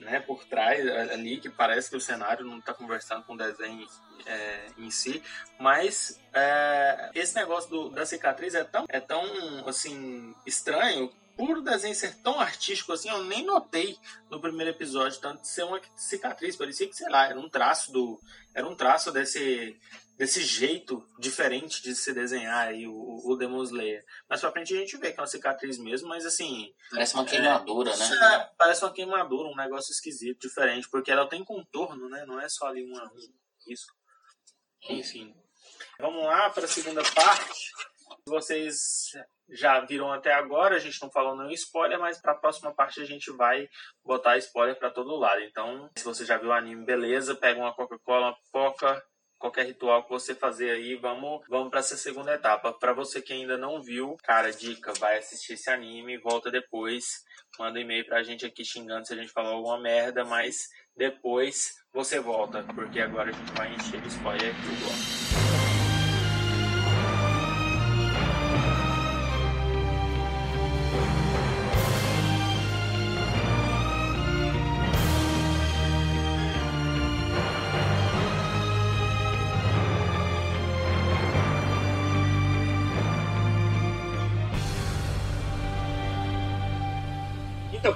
né, por trás ali, que parece que o cenário não está conversando com o desenho é, em si, mas é, esse negócio do- da cicatriz é tão, é tão assim, estranho. Por o desenho ser tão artístico assim, eu nem notei no primeiro episódio, tanto de ser uma cicatriz, parecia que, sei lá, era um traço do. Era um traço desse, desse jeito diferente de se desenhar aí o, o Demon Slayer. Mais pra frente a gente vê que é uma cicatriz mesmo, mas assim. Parece uma queimadura, né? é, parece uma queimadura, um negócio esquisito, diferente, porque ela tem contorno, né? Não é só ali uma. um- Isso. Enfim. Vamos lá para a segunda parte. Vocês já viram até agora, a gente não falou nenhum spoiler, mas para a próxima parte a gente vai botar spoiler para todo lado. Então, se você já viu o anime, beleza, pega uma Coca-Cola, uma Coca, qualquer ritual que você fazer aí, vamos, vamos para essa segunda etapa. Para você que ainda não viu, cara, dica, vai assistir esse anime, volta depois, manda e-mail pra gente aqui xingando se a gente falou alguma merda, mas depois você volta, porque agora a gente vai encher de spoiler tudo, ó.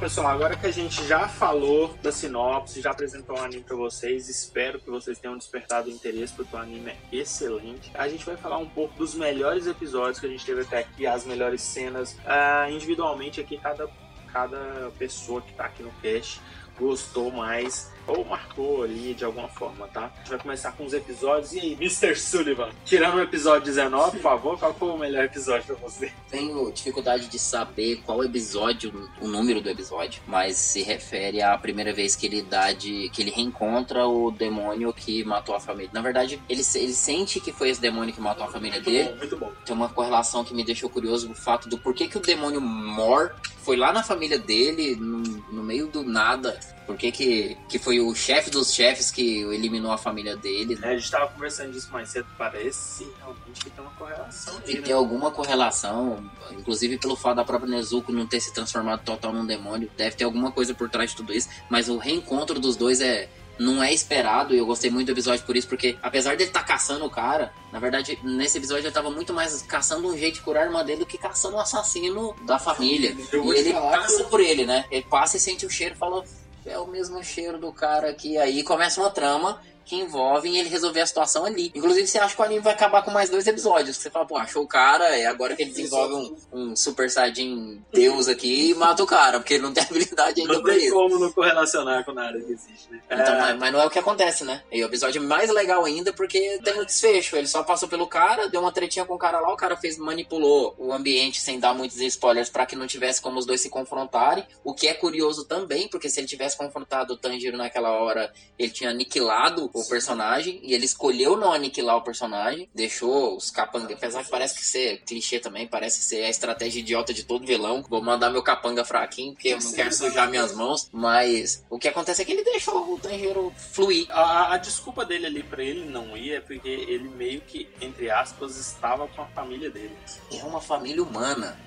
Pessoal, agora que a gente já falou da sinopse, já apresentou o anime pra vocês, espero que vocês tenham despertado interesse, porque o anime é excelente. A gente vai falar um pouco dos melhores episódios que a gente teve até aqui, as melhores cenas. Ah, individualmente aqui, cada, cada pessoa que tá aqui no cast gostou mais ou marcou ali de alguma forma, tá? A gente vai começar com os episódios. E aí, Mr. Sullivan, tirando o episódio 19, por favor, qual foi o melhor episódio pra você? Tenho dificuldade de saber qual episódio, o número do episódio, mas se refere à primeira vez que ele dá de. que ele reencontra o demônio que matou a família. Na verdade, ele, ele sente que foi esse demônio que matou a família Muito dele. bom, muito bom. Tem uma correlação que me deixou curioso o fato do porquê que o demônio Mor foi lá na família dele, não, no meio do nada. Por que que, que foi o chefe dos chefes que eliminou a família dele? É, a gente tava conversando disso mais cedo, parece realmente que tem uma correlação. E aí, né? tem alguma correlação, inclusive pelo fato da própria Nezuko não ter se transformado total num demônio, deve ter alguma coisa por trás de tudo isso, mas o reencontro dos dois é não é esperado, e eu gostei muito do episódio por isso, porque apesar dele estar caçando o cara, na verdade, nesse episódio ele tava muito mais caçando um jeito de curar a irmã dele do que caçando o assassino da família. E ele passa que- por ele, né? Ele passa e sente o cheiro e fala, é o mesmo cheiro do cara aqui. Aí começa uma trama que envolve ele resolver a situação ali. Inclusive, você acha que o anime vai acabar com mais dois episódios. Você fala, pô, achou o cara, é agora que ele desenvolve um, um Super Saiyajin Deus aqui e mata o cara, porque ele não tem habilidade ainda Não pra tem isso. como não correlacionar com nada que existe, né? Então, É, mas, não é o que acontece, né? E o episódio é mais legal ainda porque tem um desfecho. Ele só passou pelo cara, deu uma tretinha com o cara lá, o cara fez, manipulou o ambiente sem dar muitos spoilers pra que não tivesse como os dois se confrontarem. O que é curioso também, porque se ele tivesse confrontado o Tanjiro naquela hora, ele tinha aniquilado o personagem e ele escolheu não aniquilar o personagem, deixou os capangas, apesar que parece que ser clichê também, parece ser a estratégia idiota de todo vilão. Vou mandar meu capanga fraquinho, porque eu não quero sujar minhas mãos, mas o que acontece é que ele deixou o Tanjiro fluir. A, a desculpa dele ali pra ele não ir é porque ele meio que, entre aspas, estava com a família dele. É uma família humana.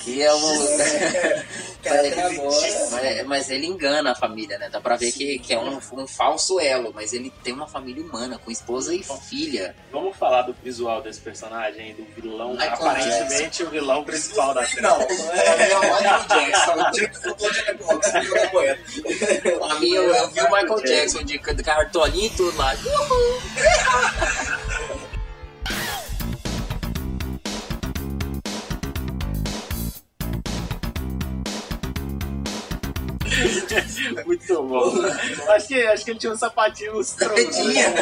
Que é um. Cara, até agora. mas, mas ele engana a família, né? Dá pra ver que, que é um, um falso elo, mas ele tem uma família humana, com esposa e filha. Vamos falar do visual desse personagem, do vilão, Michael aparentemente o vilão principal da série. Não, é o Michael Jackson. Faltou de Xbox, eu vi o Michael Jackson de, cartolinho e tudo lá. Muito bom. acho, que, acho que ele tinha um sapatinho lustroso. Tinha.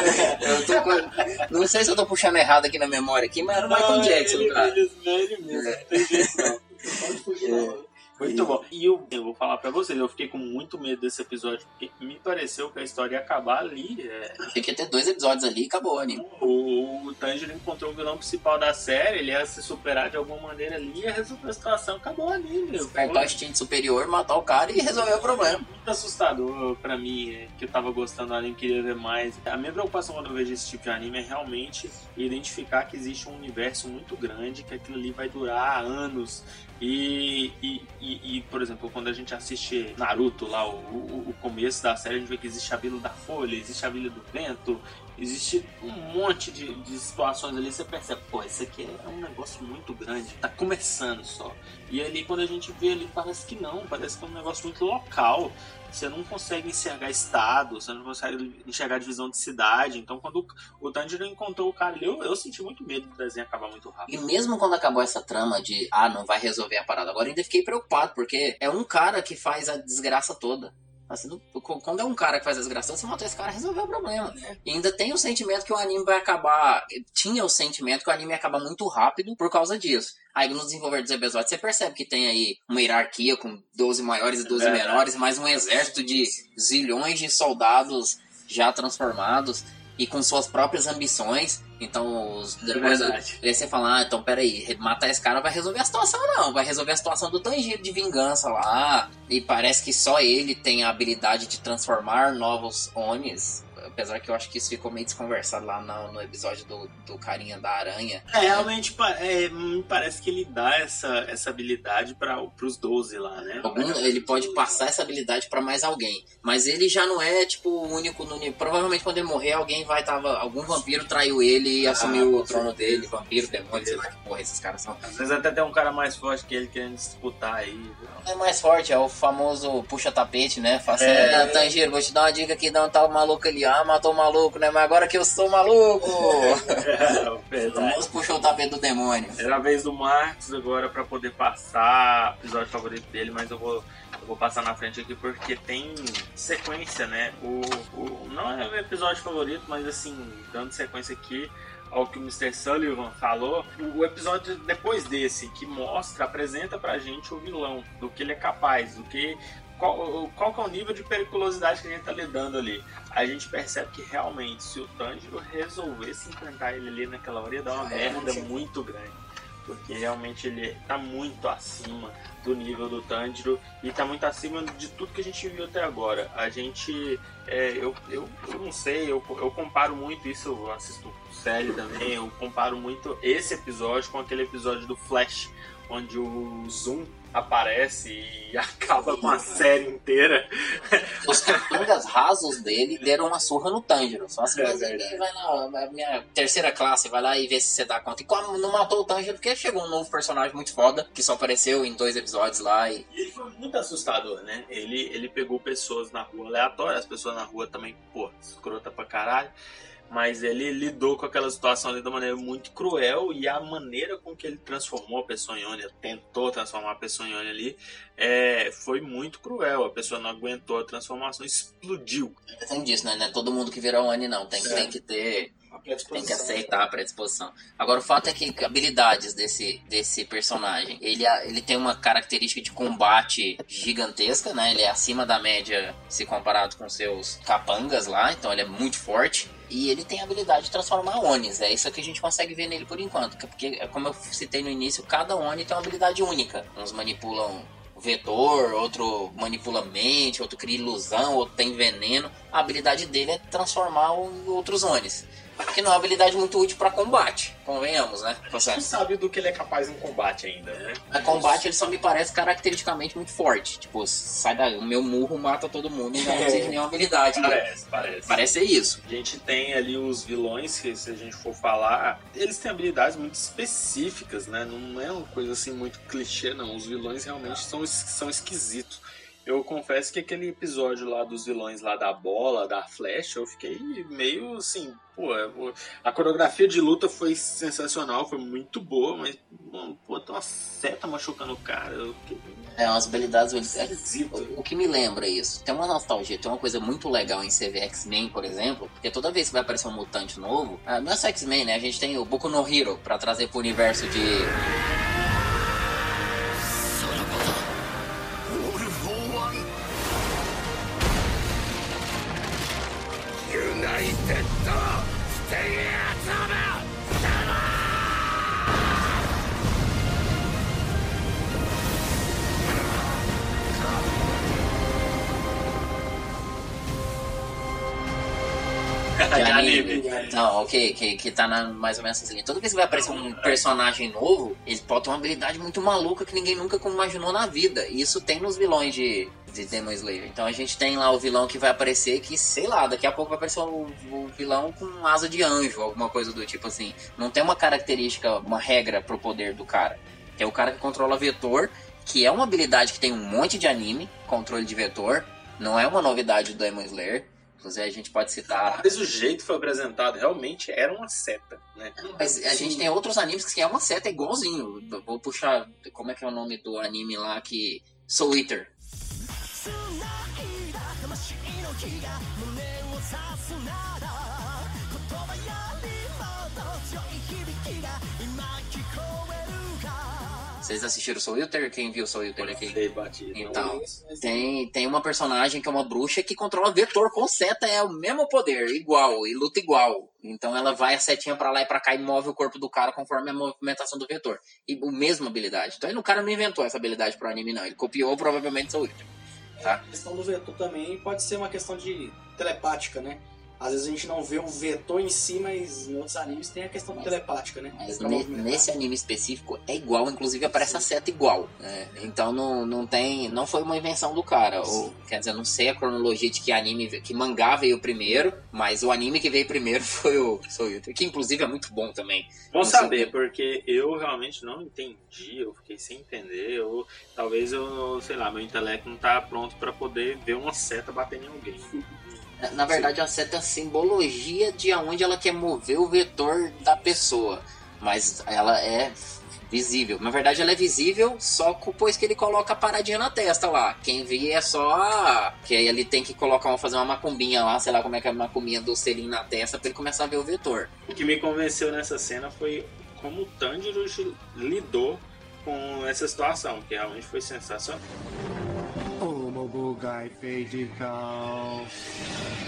Com- Não sei se eu tô puxando errado aqui na memória aqui, mas era o Michael Jackson, ele, cara. Ele, ele mesmo, não tem jeito não. Pode fugir, não. Muito bom. E eu, eu vou falar pra vocês, eu fiquei com muito medo desse episódio, porque me pareceu que a história ia acabar ali. é, que ter dois episódios ali e acabou o anime. o, o Tanjiro encontrou o vilão principal da série, ele ia se superar de alguma maneira ali, ia resolver a situação, acabou ali, meu. Apertar o instinto superior, matar o cara e resolver o problema. muito assustador pra mim, é, que eu tava gostando do anime, queria ver mais. A minha preocupação quando eu vejo esse tipo de anime é realmente identificar que existe um universo muito grande, que aquilo ali vai durar anos. E, e, e, e, por exemplo, quando a gente assiste Naruto lá, o, o, o começo da série, a gente vê que existe a Vila da Folha, existe a Vila do Vento, existe um monte de, de situações ali, você percebe, pô, isso aqui é um negócio muito grande, tá começando só. E ali quando a gente vê ali, parece que não, parece que é um negócio muito local. Você não consegue enxergar estado, você não consegue enxergar divisão de cidade. Então, quando o, Tanjiro encontrou o cara eu, eu senti muito medo do desenho acabar muito E rápido. mesmo quando acabou essa trama de, ah, não vai resolver a parada agora, ainda fiquei preocupado, porque é um cara que faz a desgraça toda. Assim, quando é um cara que faz a desgraça toda, você matou esse cara e resolveu o problema. E ainda tem o sentimento que o anime vai acabar. Tinha o sentimento que o anime ia acabar muito rápido por causa disso. Aí no desenvolver dos episódios você percebe que tem aí uma hierarquia com 12 maiores e 12 É. menores, mais um exército de zilhões de soldados já transformados e com suas próprias ambições. Então, os, depois verdade. Aí você fala, ah, então peraí, matar esse cara vai resolver a situação, não. Vai resolver a situação do Tanjiro de vingança lá. E parece que só ele tem a habilidade de transformar novos Onis. Apesar que eu acho que isso ficou meio desconversado lá no, no episódio do, do carinha da aranha. É, realmente é, me parece que ele dá essa, essa habilidade para os 12 lá, né? Algum, ele pode passar essa habilidade pra mais alguém. Mas ele já não é, tipo, o único no. Provavelmente quando ele morrer, alguém vai tava. Algum vampiro traiu ele e assumiu com o trono dele. Vampiro, demônio, sei lá que porra esses caras são. Às vezes até tem um cara mais forte que ele querendo disputar aí. viu? É mais forte, é o famoso puxa-tapete, né? Faça, É. "Ah, Tanjiro, vou te dar uma dica aqui, dá um tal maluco ali. Ah, matou o maluco, né? Mas agora que eu sou maluco! É, famoso puxou o tapete do demônio. Era a vez do Marcos agora para poder passar o episódio favorito dele, mas eu vou, eu vou passar na frente aqui porque tem sequência, né? O, o, não é o episódio favorito, mas assim, dando sequência aqui ao que o Mr. Sullivan falou, o, o episódio depois desse, que mostra, apresenta pra gente o vilão, do que ele é capaz, do que. Qual, qual que é o nível de periculosidade que a gente tá lidando ali? A gente percebe que realmente, se o Tanjiro resolvesse enfrentar ele ali naquela hora, ia dar uma É, merda muito grande porque realmente ele tá muito acima do nível do Tanjiro e tá muito acima de tudo que a gente viu até agora. A gente, é, eu, eu, eu não sei, eu, eu comparo muito isso, eu assisto série também, eu comparo muito esse episódio com aquele episódio do Flash, onde o Zoom aparece e acaba com a série inteira. Os capangas rasos dele deram uma surra no Tanjiro. Só assim, mas ninguém vai lá, a minha terceira classe, vai lá e vê se você dá conta. E como não matou o Tanjiro, porque chegou um novo personagem muito foda, que só apareceu em dois episódios lá e. E ele foi muito assustador, né? Ele, ele pegou pessoas na rua aleatórias, as pessoas na rua também, pô, escrota pra caralho. Mas ele lidou com aquela situação ali de uma maneira muito cruel e a maneira com que ele transformou a pessoa em tentou transformar a pessoa em ali, é, foi muito cruel. A pessoa não aguentou a transformação, explodiu. Tem disso, né? Não é todo mundo que vira Oni, não. Tem, Certo. tem que ter. Tem que aceitar a predisposição. Agora, o fato é que habilidades desse, desse personagem, ele, ele tem uma característica de combate gigantesca, né? Ele é acima da média se comparado com seus capangas lá, então ele é muito forte. E ele tem a habilidade de transformar Onis. É isso que a gente consegue ver nele por enquanto. Porque, como eu citei no início, cada Oni tem uma habilidade única. Uns manipulam vetor, outro manipula mente, outro cria ilusão, outro tem veneno. A habilidade dele é transformar outros Onis. Que não é uma habilidade muito útil pra combate, convenhamos, né? Você não sabe do que ele é capaz em combate ainda, né? A combate ele só me parece caracteristicamente muito forte. Tipo, sai da. O meu murro mata todo mundo e não exige nenhuma habilidade. né? Parece, parece. Parece ser isso. A gente tem ali os vilões, que se a gente for falar, eles têm habilidades muito específicas, né? Não é uma coisa assim muito clichê, não. Os vilões realmente são, são esquisitos. Eu confesso que aquele episódio lá dos vilões lá da bola, da flecha, eu fiquei meio assim, pô, eu- a coreografia de luta foi sensacional, foi muito boa, mas, mano, pô, tem uma seta machucando o cara. Eu fiquei É, umas habilidades. é-. O o que me lembra isso? Tem uma nostalgia, tem uma coisa muito legal em CV X-Men, por exemplo, porque toda vez que vai aparecer um mutante novo, ah, não é só X-Men, né? A gente tem o Boku no Hero pra trazer pro universo de Ok, que, que tá na, mais ou menos linha. Toda vez que vai aparecer um personagem novo, ele ter uma habilidade muito maluca que ninguém nunca imaginou na vida. E isso tem nos vilões de, de Demon Slayer. Então a gente tem lá o vilão que vai aparecer que, sei lá, daqui a pouco vai aparecer o, o vilão com asa de anjo, alguma coisa do tipo assim. Não tem uma característica, uma regra pro poder do cara. Que é o cara que controla vetor, que é uma habilidade que tem um monte de anime, controle de vetor. Não é uma novidade do Demon Slayer. Inclusive a gente pode citar Mas o jeito que foi apresentado realmente era uma seta, né? Mas a gente tem outros animes que é uma seta igualzinho. Vou puxar. Como é que é o nome do anime lá que. Soul Eater. Vocês assistiram Soul Eater? Quem viu Soul Eater aqui? Sei, batido. Então, tem, tem uma personagem que é uma bruxa que controla vetor com seta, é o mesmo poder, igual, e luta igual. Então ela vai a setinha pra lá e pra cá e move o corpo do cara conforme a movimentação do vetor. E a mesma habilidade. Então ele- o cara não inventou essa habilidade pro anime, não. Ele copiou provavelmente Soul Eater. A questão do vetor também pode ser uma questão de telepática, né? Às vezes a gente não vê o vetor em si, mas em outros animes tem a questão telepática, né? Mas ne- nesse anime específico é igual, inclusive aparece a seta igual. né? Então não, não tem. Não foi uma invenção do cara. Ou, quer dizer, eu não sei a cronologia de que anime, que mangá veio primeiro, mas o anime que veio primeiro foi o Soul Eater, que inclusive é muito bom também. Sei saber, porque eu realmente não entendi, eu fiquei sem entender, ou talvez eu, sei lá, meu intelecto não tá pronto pra poder ver uma seta batendo em alguém. Na- verdade, seta é a simbologia de aonde ela quer mover o vetor da pessoa. Mas ela é visível. Na verdade, ela é visível só depois que ele coloca a paradinha na testa lá. Quem vê é só. Que aí ele tem que colocar, fazer uma macumbinha lá, sei lá como é que é a macumbinha do selinho na testa pra ele começar a ver o vetor. O que me convenceu nessa cena foi como o Tanjiro lidou com essa situação, que realmente foi sensacional bugai pedical,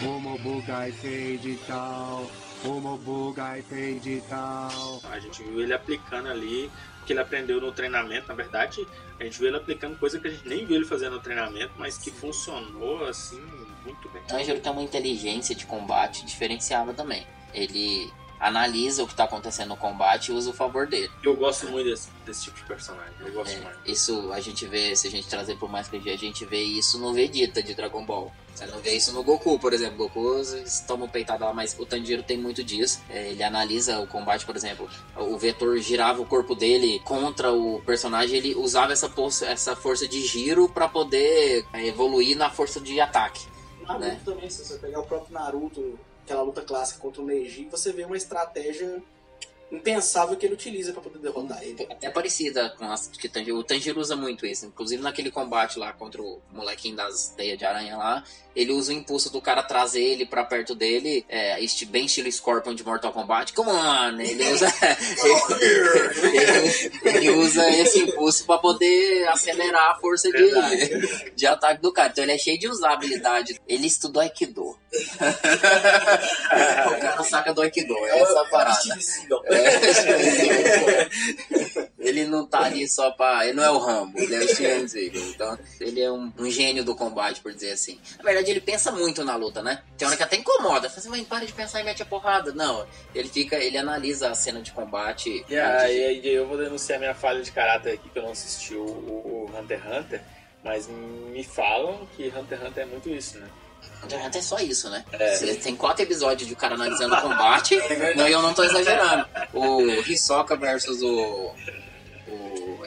homo bugai pedical, homo bugai pedical. A gente viu ele aplicando ali que ele aprendeu no treinamento, na verdade, a gente viu ele aplicando coisa que a gente nem viu ele fazendo no treinamento, mas que funcionou assim muito bem. Então, Ângelo tem uma inteligência de combate diferenciada também. Ele analisa o que tá acontecendo no combate e usa o favor dele. Eu gosto muito desse, desse tipo de personagem. Eu gosto É, muito. isso a gente vê, se a gente trazer por mais que a gente vê isso no Vegeta de Dragon Ball. Você não vê isso no Goku, por exemplo. Goku eles tomam peitada lá, mas o Tanjiro tem muito disso. É, ele analisa o combate, por exemplo. O vetor girava o corpo dele contra o personagem, ele usava essa força, essa força de giro pra poder é, evoluir na força de ataque. Naruto né? também, se você pegar o próprio Naruto, aquela luta clássica contra o Neji, você vê uma estratégia impensável que ele utiliza pra poder derrotar ele. Até parecida com as que Tanjiro, o Tanjiro usa muito isso. Inclusive naquele combate lá contra o molequinho das teias de aranha lá, ele usa o impulso do cara trazer ele pra perto dele, é, este, bem estilo Scorpion de Mortal Kombat. Come on! Ele usa, ele, ele usa esse impulso pra poder acelerar a força de, de ataque do cara. Então ele é cheio de usabilidade. Ele estudou Aikido. o cara saca do Aikido, é essa parada. É. ele não tá ali só pra. Ele não é o Rambo, ele é o Steven Seagal. Então, ele é um, um gênio do combate, por dizer assim. Na verdade, ele pensa muito na luta, né? Tem hora que até incomoda. Fala assim, mas para de pensar e mete a porrada. Não, ele fica, ele analisa a cena de combate. E aí, aí eu vou denunciar minha falha de caráter aqui, que eu não assisti o- o Hunter x Hunter, mas me falam que Hunter x Hunter é muito isso, né? Hunter x Hunter é só isso, né? Você Tem quatro episódios de o cara analisando o combate. não, e eu não tô exagerando. O Hisoka versus o.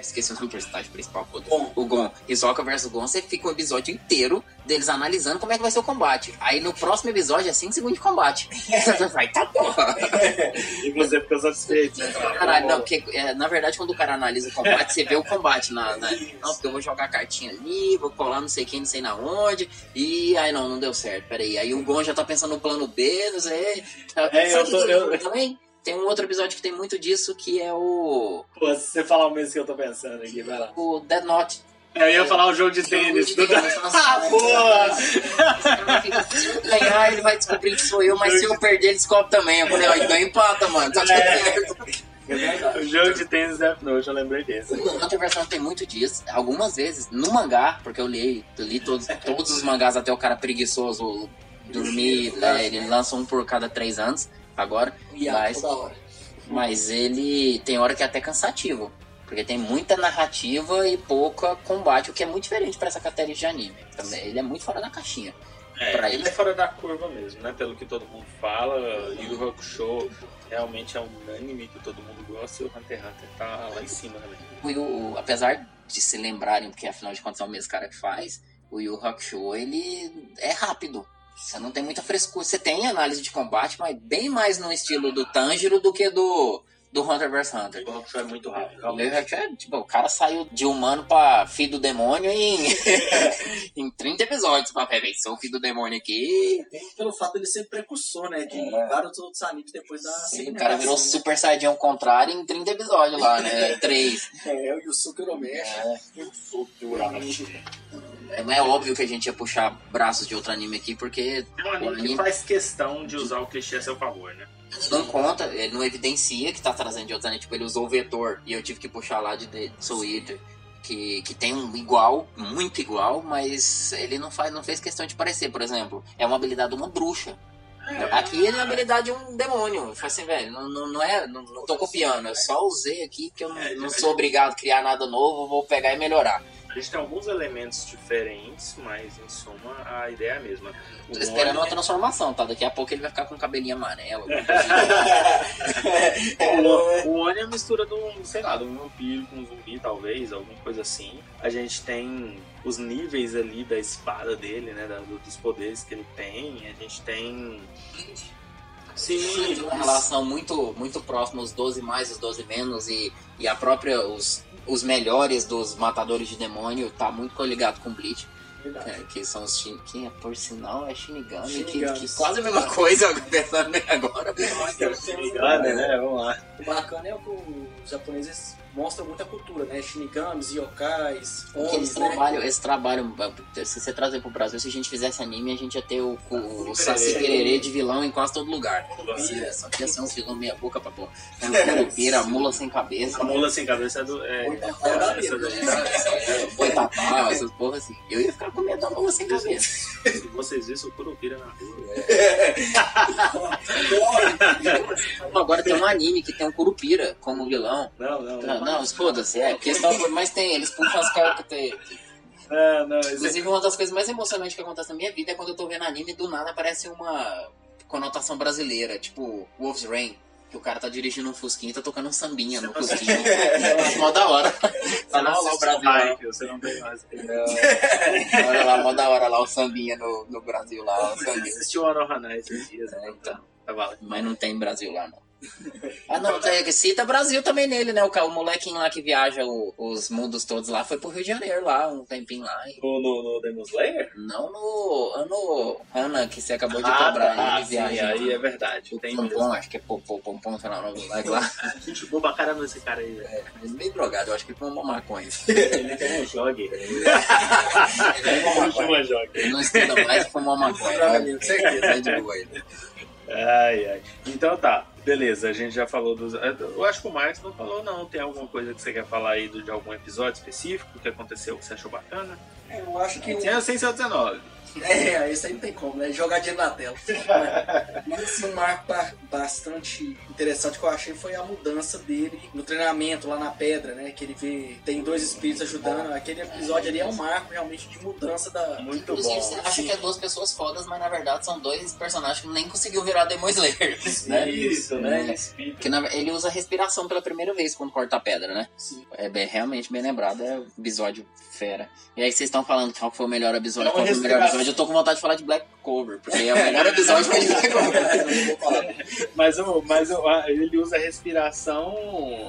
Esqueci o nome do personagem principal, foda-se. O Gon. Hisoka versus Gon, você fica um episódio inteiro deles analisando como é que vai ser o combate. Aí no próximo episódio é 5 segundos de combate. Você vai, tá porra. E você ficou satisfeito. Caralho, não, porque é, na verdade quando o cara analisa o combate, você vê o combate na, na- Não, porque eu vou jogar a cartinha ali, vou colar não sei quem, não sei na onde. E aí não, não deu certo, peraí. Aí o Gon já tá pensando no plano B, não sei. É, eu tô- eu- também tem um outro episódio que tem muito disso que é o. Pô, se você falar o mesmo que eu tô pensando aqui, vai lá. O Dead Note. Eu ia falar o jogo de tênis. Jogo de tênis, ah, porra! Se eu ganhar, ele vai descobrir que sou eu, mas se eu perder, ele descobre também. Eu falei, ó, então empata, mano. Tá tudo É. certo. O jogo de tênis Death Note, eu lembrei desse. O Hunter vs tem muito disso. Algumas vezes, no mangá, porque eu li, eu li todos, todos os mangás até o cara preguiçoso dormir, né, ele lança um por cada três anos, agora. Mas, toda hora. mas ele tem hora que é até cansativo. Porque tem muita narrativa e pouca combate, o que é muito diferente pra essa categoria de anime. Também, ele é muito fora da caixinha. É, Pra ele ele. é fora da curva mesmo, né? Pelo que todo mundo fala, Yu Yu Hakusho realmente é um anime que todo mundo gosta e o Hunter x Hunter tá lá em cima também. O Yu, apesar de se lembrarem, porque afinal de contas é o mesmo cara que faz, o Yu Hakusho, ele é rápido. Você não tem muita frescura. Você tem análise de combate, mas bem mais no estilo do Tanjiro do que do, do Hunter vs Hunter. O Hakusho é muito rápido. O Hakusho é, tipo, o cara saiu de humano pra filho do demônio em, em 30 episódios. Pra ver, sou o filho do demônio aqui. Pelo fato de ele ser precursor, né? De É. vários outros animes depois da O cara virou segmentação, Super Saiyajin ao contrário em 30 episódios lá, né? 3. né? É, o Yusuke Oromeshi. Eu sou Urameshi. É, é óbvio que a gente ia puxar braços de outro anime aqui, porque É um anime que faz questão de usar o clichê a seu favor, né? Não conta, ele não evidencia que tá trazendo de outros animes. Tipo, ele usou o vetor e eu tive que puxar lá de The Eater. Que, que tem um igual, muito igual, mas ele não, faz, não fez questão de parecer, por exemplo. É uma habilidade de uma bruxa. Aqui ele é uma habilidade de um demônio. Falei assim, velho, não, não, não é. Não, não tô copiando, eu só usei aqui que eu não, não sou obrigado a criar nada novo, vou pegar e melhorar. A gente tem alguns elementos diferentes, mas em suma a ideia é a mesma. O Tô esperando uma transformação, tá? Daqui a pouco ele vai ficar com o cabelinho amarelo. alguma coisa assim. O, o Oni é a mistura de um, sei lá, de um vampiro com um zumbi, talvez, alguma coisa assim. A gente tem os níveis ali da espada dele, né? da- dos poderes que ele tem. A gente tem. Sim, uma relação muito, muito próxima, os 12 mais, os 12 menos, e, e a própria, os, os melhores dos matadores de demônio tá muito coligado com Bleach. É, que são os Shin, que é, por sinal é Shinigami, que, Shinigamis. que quase a mesma coisa, pensando bem agora. Obrigado, né? Vamos lá. O bacana é que os japoneses mostra muita cultura, né? Shinigamis, yokais, homens, né? trabalham, esse trabalho, se você trazer pro Brasil, se a gente fizesse anime, a gente ia ter o, o, o Saci Pererê. De vilão em quase todo lugar. Curupira, Só que ia ser uns vilão meia boca pra pôr. É, Curupira, mula sem cabeça. A mula sem cabeça é do. É, Boitatá é, essa né? Boitatá, essas porra assim. Eu ia ficar com medo da mula sem cabeça. Se vocês vissem o Curupira na rua. Não, Agora tem um anime que tem um Curupira como vilão. Não, não. Não, não foda-se, é questão, mas tem, eles puxam as cartas. tem- É, não, esse- Inclusive, uma das coisas mais emocionantes que acontece na minha vida é quando eu tô vendo anime e do nada aparece uma conotação brasileira, tipo Wolf's Rain. Que o cara tá dirigindo um fusquinha e tá tocando um sambinha no fusquinha. Eu acho mó da hora. Você Tá não lá, o Brasil. Você não tem mais. Olha lá, mó da hora lá o sambinha no, no Brasil lá, o Você assistiu o Anohana esses dias, É, né? então. Tá. Mas não tem Brasil lá, não. Ah, não, tem- cita Brasil também nele, né? O, o molequinho lá que viaja o- os mundos todos lá foi pro Rio de Janeiro lá, um tempinho lá. e- No, no, no Demon Slayer? Não no. no Ana, que você acabou de Ah, cobrar. tá, ele sim, viaja. aí é verdade. Tem Pompom, acho que é Popom, Pompom, sei lá o moleque lá. Gente boa pra caramba esse cara aí, velho. Ele é meio drogado, eu acho que ele fumou maconha. Ele tem um jogue. Ele fumou maconha. Chama jogue. Ele não estuda mais e fumou maconha. Né? com certeza. É de boa ele. Ai, ai. Então tá, beleza, a gente já falou dos. Eu acho que o Marcos não falou, não. Tem alguma coisa que você quer falar aí de algum episódio específico que aconteceu que você achou bacana? É, Eu acho que. Tem a Sem 19. É, isso aí não tem como, né? Jogar dinheiro na tela. Mas assim, um marco ba- bastante interessante que eu achei foi a mudança dele no treinamento lá na pedra, né? Que ele vê, tem dois espíritos ajudando. Aquele episódio ali é um marco realmente de mudança da. Muito Inclusive, bom. você acha sim. que é duas pessoas fodas, mas na verdade são dois personagens que nem conseguiu virar Demon Slayer. né? Isso, né? É. Que na- ele usa respiração pela primeira vez quando corta a pedra, né? Sim. É bem- realmente bem lembrado, é um episódio fera. E aí vocês estão falando qual foi o melhor episódio, É qual foi o melhor episódio. Eu tô com vontade de falar de Black Cover, porque é o melhor episódio que ele pegou. Mas, o, mas o- ele usa a respiração,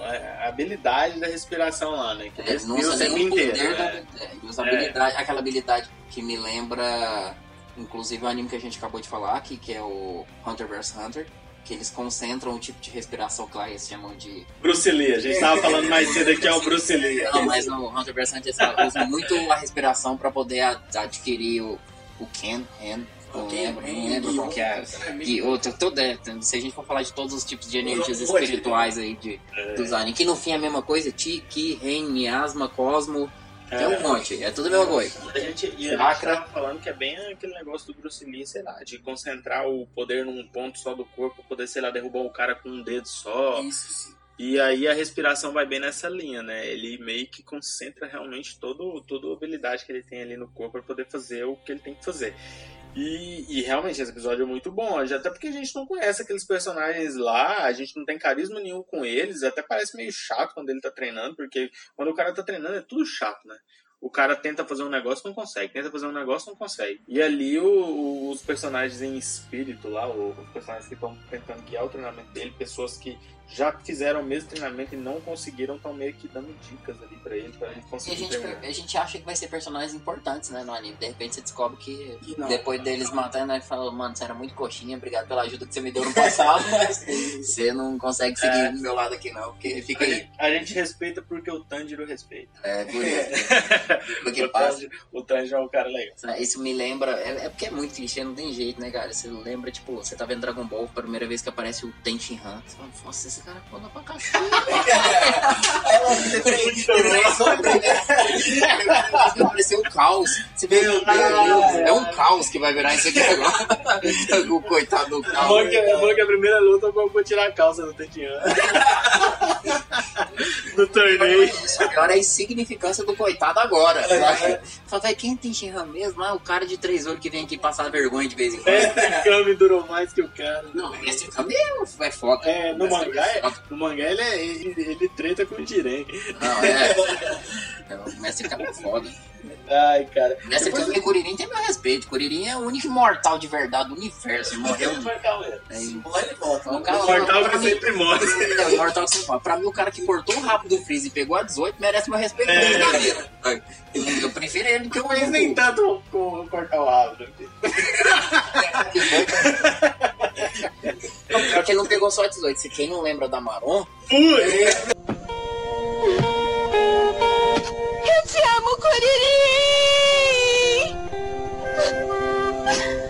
a habilidade da respiração lá, né? Que Ele não o usa nenhum inteiro. poder, da- é, usa É. habilidade, aquela habilidade que me lembra, inclusive o anime que a gente acabou de falar aqui, que é o Hunter vs Hunter, que eles concentram o tipo de respiração que lá eles chamam de Bruce Lee, a gente tava falando mais cedo aqui, é o Bruce Lee. Não, mas no Hunter vs Hunter usam muito a respiração pra poder adquirir o, o Ken, Ken, não Ken, lembro, não Ken, lembro qual que é. E outro, todo, é, se a gente for falar de todos os tipos de energias espirituais aí de, dos animes, que no fim é a mesma coisa, Ti, Ki, Ren, Miasma, Cosmo, tem um monte, é tudo a mesma coisa. A gente, e a gente Chakra. tava falando que é bem aquele negócio do Bruce Lee, sei lá, de concentrar o poder num ponto só do corpo, poder, sei lá, derrubar o cara com um dedo só. Isso, sim. E aí a respiração vai bem nessa linha, né? Ele meio que concentra realmente todo, toda a habilidade que ele tem ali no corpo para poder fazer o que ele tem que fazer. E, e realmente esse episódio é muito bom, até porque a gente não conhece aqueles personagens lá, a gente não tem carisma nenhum com eles, até parece meio chato quando ele tá treinando, porque quando o cara tá treinando é tudo chato, né? O cara tenta fazer um negócio não consegue, tenta fazer um negócio não consegue. E ali o- o- os personagens em espírito lá, os personagens que estão tentando guiar o treinamento dele, pessoas que já fizeram o mesmo treinamento e não conseguiram, estão meio que dando dicas ali pra ele, pra ele E a conseguir gente, treinar. a gente acha que vai ser personagens importantes, né, no anime. De repente você descobre que não. depois deles matando, ele fala, mano, você era muito coxinha, obrigado pela ajuda que você me deu no passado, mas você não consegue seguir É. do meu lado aqui não, porque fica A aí. gente, a gente respeita porque o Tanjiro respeita. É, por isso. Porque o, passa. Tanjiro, o Tanjiro é um cara legal. Isso me lembra. É, é porque é muito clichê, não tem jeito, né, cara? Você lembra, tipo, você tá vendo Dragon Ball, a primeira vez que aparece o Tenshin Han. Você fala, nossa, esse cara é foda pra cachorro. Apareceu o caos. Você vê, meu Deus, é um caos que vai virar isso aqui agora. o coitado do É caos. bom que, é bom que a primeira luta eu vou tirar a calça do Tetian. no torneio. Só que olha a insignificância do coitado agora. Fala, velho, quem tem Shinhan mesmo? Ah, o cara de três olhos que vem aqui passar vergonha de vez em quando. Esse Kami durou mais que o cara. Não, esse Kami é, é foda. É, no mangá, é é- foda. no mangá ele, é, ele, ele treta com o Jiren. Não, é. é o Mestre é foda. Ai, cara. O Mestre Kami e Kuririn tem meu respeito. Kuririn é o único imortal de verdade do universo. Ele morreu. É, volta. o cara, O mortal que sempre morre. É, o Imortal que sempre fala. Pra mim, o cara que cortou o rabo do Freeze e pegou a 18 merece meu respeito É. vida. Eu, prefiro ele do que o Mas nem tanto com cortar o rabo. né? porque pior que ele não pegou só 18. Se quem não lembra da Maron. É... Eu te amo, Coriri!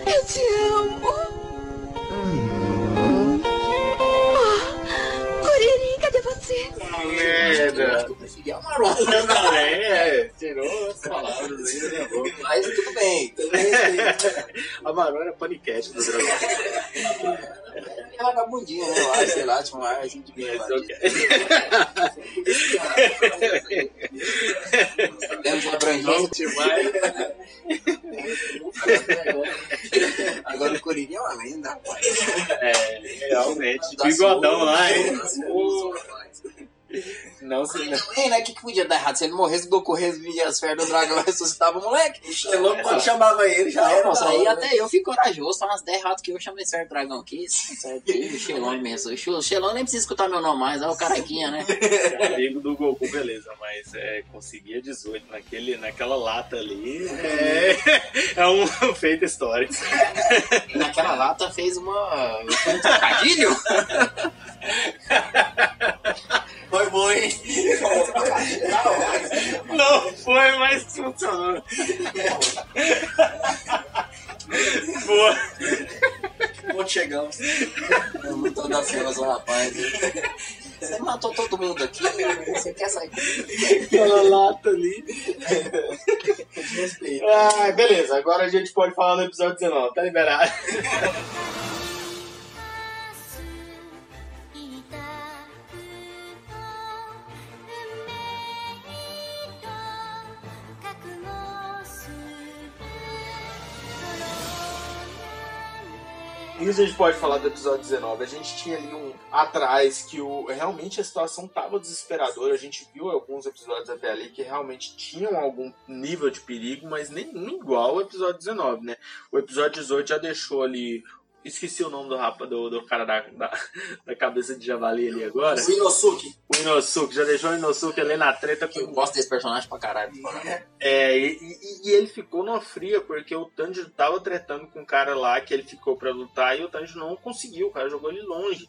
Eu te amo! Preferi a Marona. Eu também, é. Tirou as palavras aí da minha boca. Mas tudo bem. A Marona é paniquete do dragão. É vagabundinha, né? Eu acho, sei lá, tipo, uma assim de bem. Temos a abrangência. Agora o Corinthians é uma lenda, rapaz. É, realmente. Bigodão lá, hein? Não se Também, né? O que, que podia dar errado? Se ele morresse, o Goku revivia as férias do dragão e ressuscitava o moleque. É louco quando chamava ele, já era. Nossa, aí até eu fico corajoso, só umas 10 erradas que eu chamei certo dragão aqui. Certinho, o Xelon mesmo. O Xelon nem precisa escutar meu nome mais, é o carequinha, né? amigo do Goku, beleza, mas é, conseguia 18 naquele, naquela lata ali. É, é um feito histórico. E naquela lata fez uma. um trocadilho. Foi bom, hein? Não foi, mas funcionou. Boa. Onde chegamos? Muito da fila, rapaz. Você matou todo mundo aqui, você quer sair? Aquela lata ali. Ah, beleza, agora a gente pode falar no episódio 19, tá liberado. Isso a gente pode falar do episódio 19. A gente tinha ali um atrás que o, realmente a situação tava desesperadora. A gente viu alguns episódios até ali que realmente tinham algum nível de perigo, mas nenhum igual o episódio 19, né? O episódio 18 já deixou ali. Esqueci o nome do rapa, do, do cara da, da, da cabeça de javali ali agora. O Inosuke. O Inosuke, já deixou o Inosuke ali na treta com Eu gosto desse personagem pra caralho. É, e, e- e ele ficou numa fria, porque o Tanjiro tava tretando com um cara lá que ele ficou pra lutar e o Tanjiro não conseguiu, o cara jogou ele longe.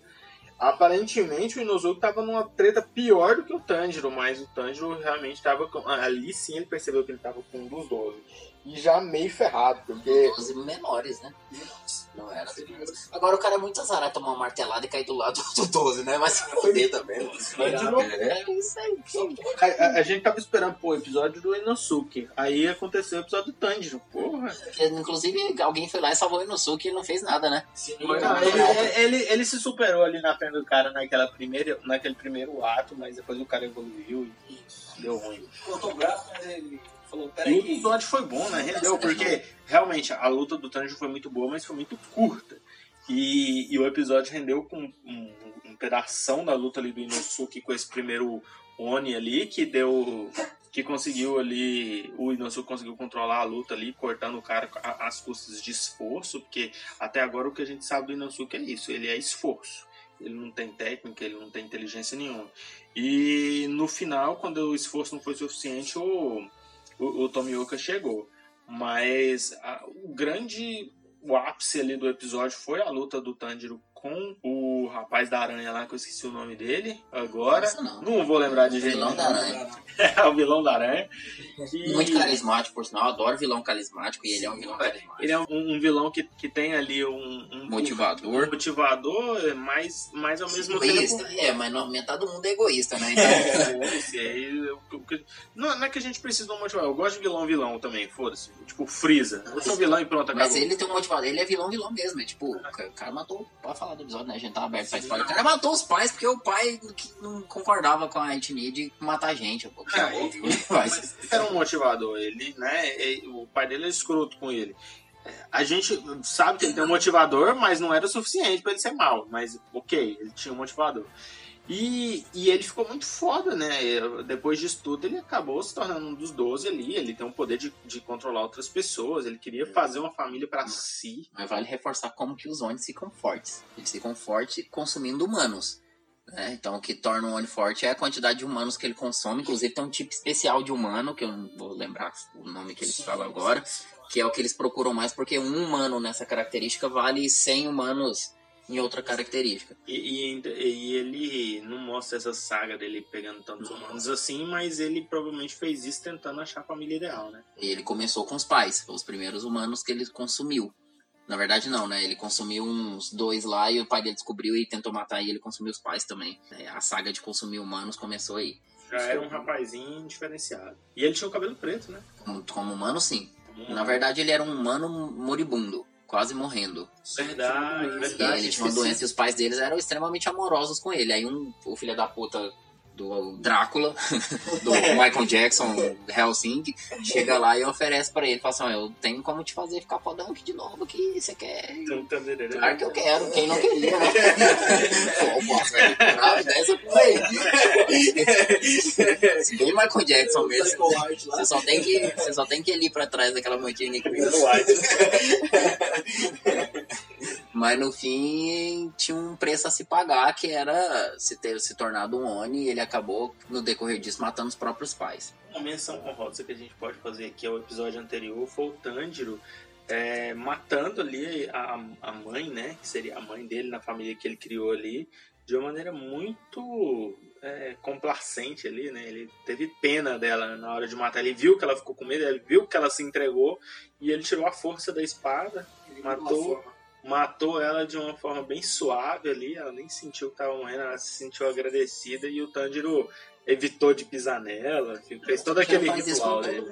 Aparentemente o Inosuke tava numa treta pior do que o Tanjiro, mas o Tanjiro realmente tava com. Ali sim ele percebeu que ele tava com um dos 12. E já meio ferrado, porque. Os menores, né? Não era. Agora o cara é muito azarado tomar uma martelada e cair do lado do 12, né? Mas se foder também. mano. É isso aí. A, a- a gente tava esperando pô, o episódio do Inosuke. Aí aconteceu o episódio do Tanjiro. Porra. Inclusive, alguém foi lá e salvou o Inosuke e não fez nada, né? Não, ele, ele, ele se superou ali na frente do cara naquela primeira, naquele primeiro ato, mas depois o cara evoluiu e deu ruim. Cortou o braço, mas ele falou, E o peraí. episódio foi bom, né? Rendeu, porque realmente a luta do Tanjiro foi muito boa, mas foi muito curta. E, e o episódio rendeu com um, um pedação da luta ali do Inosuke com esse primeiro Oni ali, que deu. que conseguiu ali. O Inosuke conseguiu controlar a luta ali, cortando o cara às custas de esforço, porque até agora o que a gente sabe do Inosuke é isso, ele é esforço. Ele não tem técnica, ele não tem inteligência nenhuma. E no final, quando o esforço não foi suficiente, o, o, o Tomioka chegou. Mas a- o grande o ápice ali do episódio foi a luta do Tanjiro com o rapaz da aranha lá, que eu esqueci o nome dele agora. Não. Não vou lembrar de jeito Vilão da nenhum. aranha. É o vilão da aranha. E Muito carismático, por sinal. Adoro vilão carismático e ele é um vilão carismático. Ele é um, um vilão que, que tem ali um, um Motivador. um motivador, mas, mas ao mesmo tempo. Egoísta. É, mas metade do mundo é egoísta, né? Então, eu- eu- eu- não, não é que a gente precisa de um motivador. Eu gosto de vilão vilão também, foda-se. Tipo, Freeza. Eu sou vilão e pronto, acabou. Mas ele tem um motivador, ele é vilão vilão mesmo. É tipo, o cara matou. Pode falar do episódio, né? A gente tá aberto pra spoiler. O cara matou os pais porque o pai não concordava com a etnia de matar gente. Que é né? Mas, era um motivador. Ele, né? e- O pai dele é escroto com ele. É, A gente sabe que ele tem um motivador, mas não era o suficiente pra ele ser mal. Mas, ok, ele tinha um motivador. E, e ele ficou muito foda, né? Depois disso tudo, ele acabou se tornando um dos 12 ali. Ele tem o poder de, de controlar outras pessoas. Ele queria fazer uma família pra si. mas vale reforçar como que os Onis ficam fortes. Eles ficam fortes consumindo humanos. né? Então, o que torna um Oni forte é a quantidade de humanos que ele consome. Inclusive, tem um tipo especial de humano, que eu não vou lembrar o nome que eles falam agora, que é o que eles procuram mais, porque um humano nessa característica vale 100 humanos em outra característica. E, e e ele não mostra essa saga dele pegando tantos humanos assim, mas ele provavelmente fez isso tentando achar a família ideal, né? E ele começou com os pais, os primeiros humanos que ele consumiu. Na verdade, não, né? Ele consumiu uns dois lá e o pai dele descobriu e tentou matar e ele consumiu os pais também. É, a saga de consumir humanos começou aí. Já era um rapazinho diferenciado. E ele tinha o cabelo preto, né? Como, como humano, sim. Na verdade, ele era um humano moribundo, quase morrendo. Verdade, E verdade. ele tinha uma doença e os pais deles eram extremamente amorosos com ele. Aí um, o filho da puta do Drácula, do Michael Jackson, Helsing, chega lá e oferece pra ele, fala assim, "Ó, eu tenho como te fazer ficar fodão aqui de novo, que você quer... Claro que eu quero, quem não queria, né? Pô, posso comprar dessa porra aí. Se bem Michael Jackson mesmo, você só tem que, você só tem que ir ali pra trás daquela mantinha Nick Mas no fim tinha um preço a se pagar que era se ter se tornado um Oni e ele acabou no decorrer disso matando os próprios pais. Uma menção honrosa que a gente pode fazer aqui ao episódio anterior foi o Tanjiro é, matando ali a, a mãe, né? Que seria a mãe dele na família que ele criou ali, de uma maneira muito é, complacente ali, né? Ele teve pena dela na hora de matar. Ele viu que ela ficou com medo, ele viu que ela se entregou e ele tirou a força da espada, matou, matou ela de uma forma bem suave ali. Ela nem sentiu que estava morrendo, ela se sentiu agradecida e o Tanjiro evitou de pisar nela, fez todo aquele ritual dele.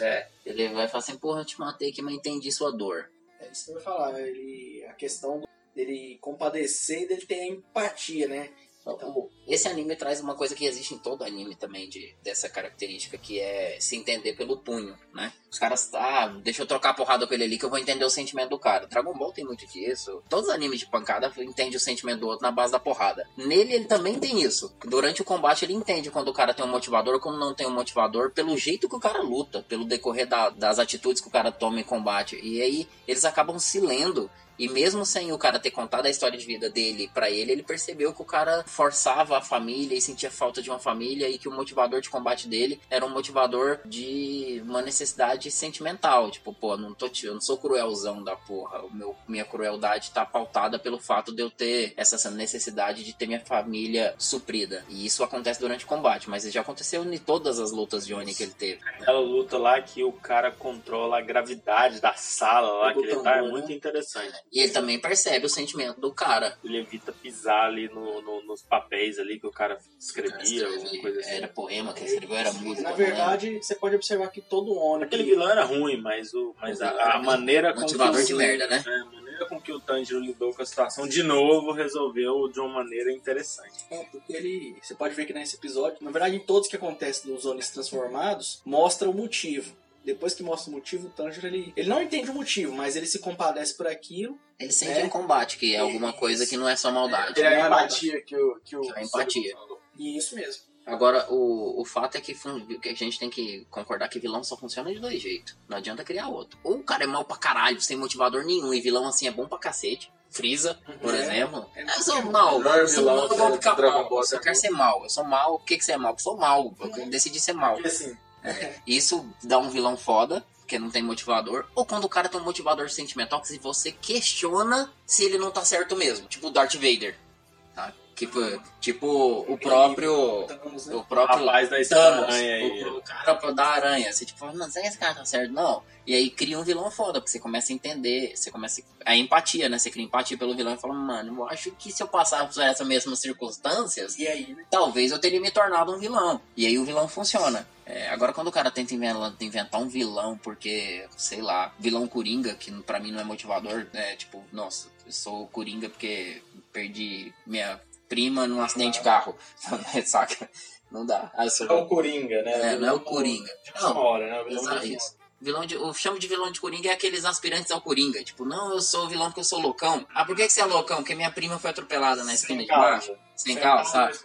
né? Ele vai falar assim, porra, eu te matei aqui, mas entendi sua dor. É isso que eu ia falar. Ele, a questão dele compadecer e dele ter a empatia, né? O- Esse anime traz uma coisa que existe em todo anime também, de, dessa característica, que é se entender pelo punho, né? Os caras, ah, deixa eu trocar a porrada com ele ali que eu vou entender o sentimento do cara. Dragon Ball tem muito disso. Todos os animes de pancada entendem o sentimento do outro na base da porrada. Nele ele também tem isso. Durante o combate ele entende quando o cara tem um motivador, como não tem um motivador, pelo jeito que o cara luta, pelo decorrer da- das atitudes que o cara toma em combate. E aí eles acabam se lendo e mesmo sem o cara ter contado a história de vida dele pra ele, ele percebeu que o cara forçava a família e sentia falta de uma família e que o motivador de combate dele era um motivador de uma necessidade sentimental. Tipo, pô, não tô, eu não sou cruelzão da porra. O meu, minha crueldade tá pautada pelo fato de eu ter essa necessidade de ter minha família suprida. E isso acontece durante o combate, mas já aconteceu em todas as lutas de Oni que ele teve. Aquela luta lá que o cara controla a gravidade da sala lá que ele tá é muito interessante. E ele também percebe o sentimento do cara. Ele evita pisar ali no, no- nos papéis ali que o cara escrevia, escreve, alguma coisa assim. Era poema que ele escreveu, era música. Na lembro. verdade, você pode observar que todo Oni. Aquele que- vilão era ruim, mas, o, mas a, a maneira com Motivador que de o- merda, né? é, a maneira com que o Tanjiro lidou com a situação de novo resolveu de uma maneira interessante. É, porque ele. Você pode ver que nesse episódio, na verdade, em todos que acontecem dos Onis transformados, mostra o motivo. Depois que mostra o motivo, o Tanjiro ele, ele não entende o motivo, mas ele se compadece por aquilo. Ele sente É. em combate, que é alguma coisa que não é só maldade. É, né? a empatia que o, que o É a empatia. E isso mesmo. Agora, o, o fato é que, que a gente tem que concordar que vilão só funciona de dois jeitos. Não adianta criar outro. Ou o cara é mal pra caralho, sem motivador nenhum, e vilão assim é bom pra cacete. Freeza, por É. exemplo. Eu sou mal, melhor eu sou vilão mal, eu que vou é ficar mal. Eu quero ser mal. Eu sou mal. Por que, que você é mal? Porque eu sou mal. Eu decidi ser mal. Porque assim, Isso dá um vilão foda, porque não tem motivador. Ou quando o cara tem um motivador sentimental, que você questiona se ele não tá certo mesmo. Tipo o Darth Vader. Tá? Tipo, tipo o próprio. Thanos, né? O próprio rapaz da Thanos, espada-aranha aí. o, o cara da aranha. Você tipo, fala, não, será que esse cara tá certo? Não. E aí cria um vilão foda, porque você começa a entender, você começa a empatia, né? Você cria empatia pelo vilão e fala, mano, eu acho que se eu passar por essas mesmas circunstâncias, E aí, né? talvez eu teria me tornado um vilão. E aí o vilão funciona. É, agora, quando o cara tenta inven- inventar um vilão, porque, sei lá, vilão coringa, que pra mim não é motivador, é tipo, nossa, eu sou coringa porque perdi minha prima num acidente de carro. Saca? Não dá. Ah, sou- É o Coringa, né? É, não é o Coringa. Não, Não, hora, né? O vilão de- isso. Vilão de, eu chamo de vilão de Coringa é aqueles aspirantes ao Coringa. Tipo, não, eu sou vilão porque eu sou loucão. Ah, por que, que você é loucão? Porque minha prima foi atropelada na esquina Sem de baixo. causa. Sem causa, sabe?